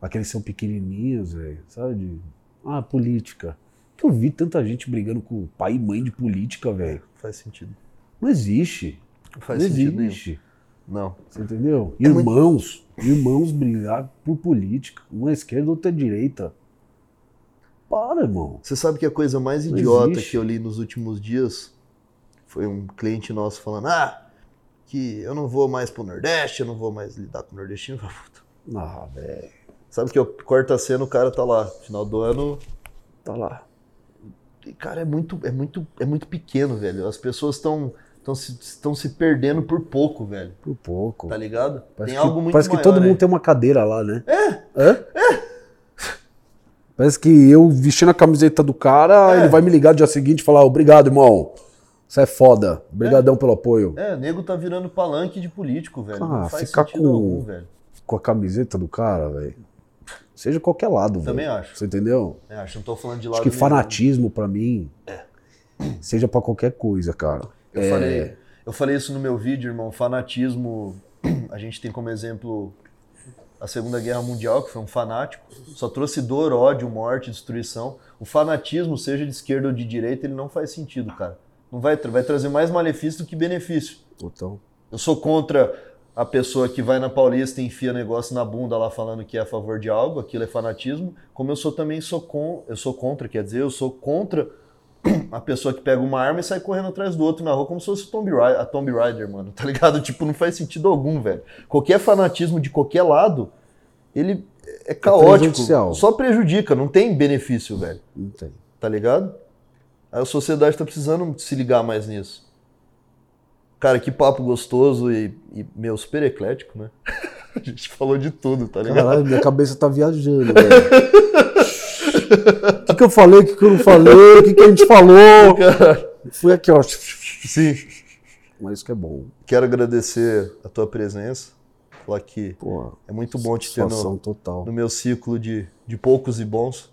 aqueles são pequenininhos, velho, sabe? De, ah, política. Que eu vi tanta gente brigando com pai e mãe de política, velho. Faz sentido. Não existe. Não faz não sentido nenhum. existe. Não. Você entendeu? É muito- Irmãos, irmãos brigar por política. Um é esquerda, outro é direita. Para, irmão. Você sabe que a coisa mais Não idiota existe. que eu li nos últimos dias foi um cliente nosso falando: ah, que eu não vou mais pro Nordeste, eu não vou mais lidar com o nordestino. Ah, velho. Sabe que eu corta a cena, o cara tá lá. Final do ano. Tá lá. E, cara, é muito, é muito, é muito pequeno, velho. As pessoas estão estão se, estão se perdendo por pouco, velho. Por pouco. Tá ligado? Parece Tem que, algo muito parece que maior todo aí. mundo tem uma cadeira lá, né? É? É? Parece que eu vestindo a camiseta do cara, É. ele vai me ligar no dia seguinte e falar: obrigado, irmão. Você é foda. Obrigadão pelo apoio. É, nego tá virando palanque de político, velho. Ah, não faz ficar com- algum, velho. Com a camiseta do cara, velho. Seja qualquer lado. Também acho. Você entendeu? É, acho que não tô falando de lado Acho que fanatismo pra mim, seja pra qualquer coisa, cara. Eu É. falei, Eu falei isso no meu vídeo, irmão. Fanatismo, a gente tem como exemplo a Segunda Guerra Mundial, que foi um fanático, só trouxe dor, ódio, morte, destruição. O fanatismo, seja de esquerda ou de direita, ele não faz sentido, cara. Não vai, vai trazer mais malefício do que benefício. Total. Eu sou contra a pessoa que vai na Paulista e enfia negócio na bunda lá falando que é a favor de algo, aquilo é fanatismo, como eu sou também sou com, eu sou contra, quer dizer, eu sou contra a pessoa que pega uma arma e sai correndo atrás do outro na rua como se fosse Tomb Raider, a Tomb Raider, mano, tá ligado? Tipo, não faz sentido algum, velho. Qualquer fanatismo de qualquer lado, ele é caótico, prejudicial. só prejudica, não tem benefício, velho, Não tem. tá ligado? A sociedade tá precisando se ligar mais nisso. Cara, que papo gostoso e, e meu, super eclético, né? A gente falou de tudo, tá ligado? Caralho, minha cabeça tá viajando, velho. O que, que eu falei, o que, que eu não falei, o que, que a gente falou. Cara, Fui aqui, ó. sim. Mas isso que é bom. Quero agradecer a tua presença. Falar que Pô, é muito bom te ter no, total. no meu ciclo de, de poucos e bons.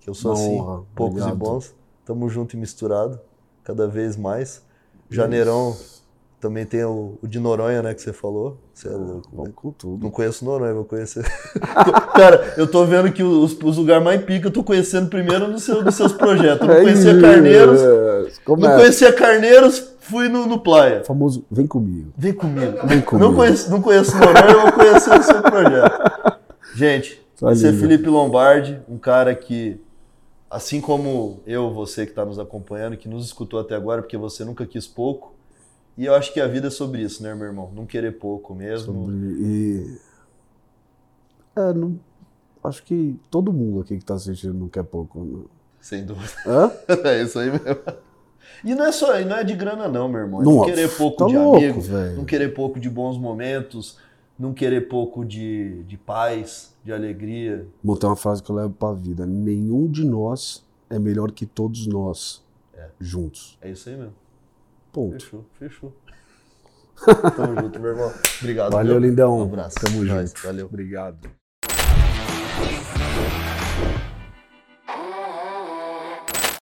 Que eu sou Uma assim, honra. poucos Obrigado. e bons. Tamo junto e misturado, cada vez mais. Janeirão também tem o, o de Noronha, né, que você falou. Você é louco. Vamos com tudo. Não conheço Noronha, vou conhecer. Cara, eu tô vendo que os, os lugares mais pica eu tô conhecendo primeiro nos seu, nos seus projetos. Eu não conhecia Carneiros, É, não é? conhecia Carneiros, fui no, no Playa. O famoso, vem comigo. Vem comigo. Vem comigo. Não conheço, não conheço Noronha, eu vou conhecer o seu projeto. Gente, esse é. Felipe Lombardi, um cara que, assim como eu, você que está nos acompanhando, que nos escutou até agora, porque você nunca quis pouco, e eu acho que a vida é sobre isso, né, meu irmão? Não querer pouco mesmo. Sobre- E. É, não. Acho que todo mundo aqui que tá assistindo não quer pouco. Não. Sem dúvida. Hã? É isso aí mesmo. E não é só, e não é de grana não, meu irmão. É Não, não querer pouco tá de louco, amigo, velho. não querer pouco de bons momentos, não querer pouco de, de paz, de alegria. Bom, tem uma frase que eu levo pra vida. Nenhum de nós é melhor que todos nós. Juntos. É isso aí mesmo. Ponto. Fechou, fechou. Tamo junto, meu irmão. Obrigado. Valeu, viu? lindão. Um abraço. Tamo junto. Valeu. Obrigado.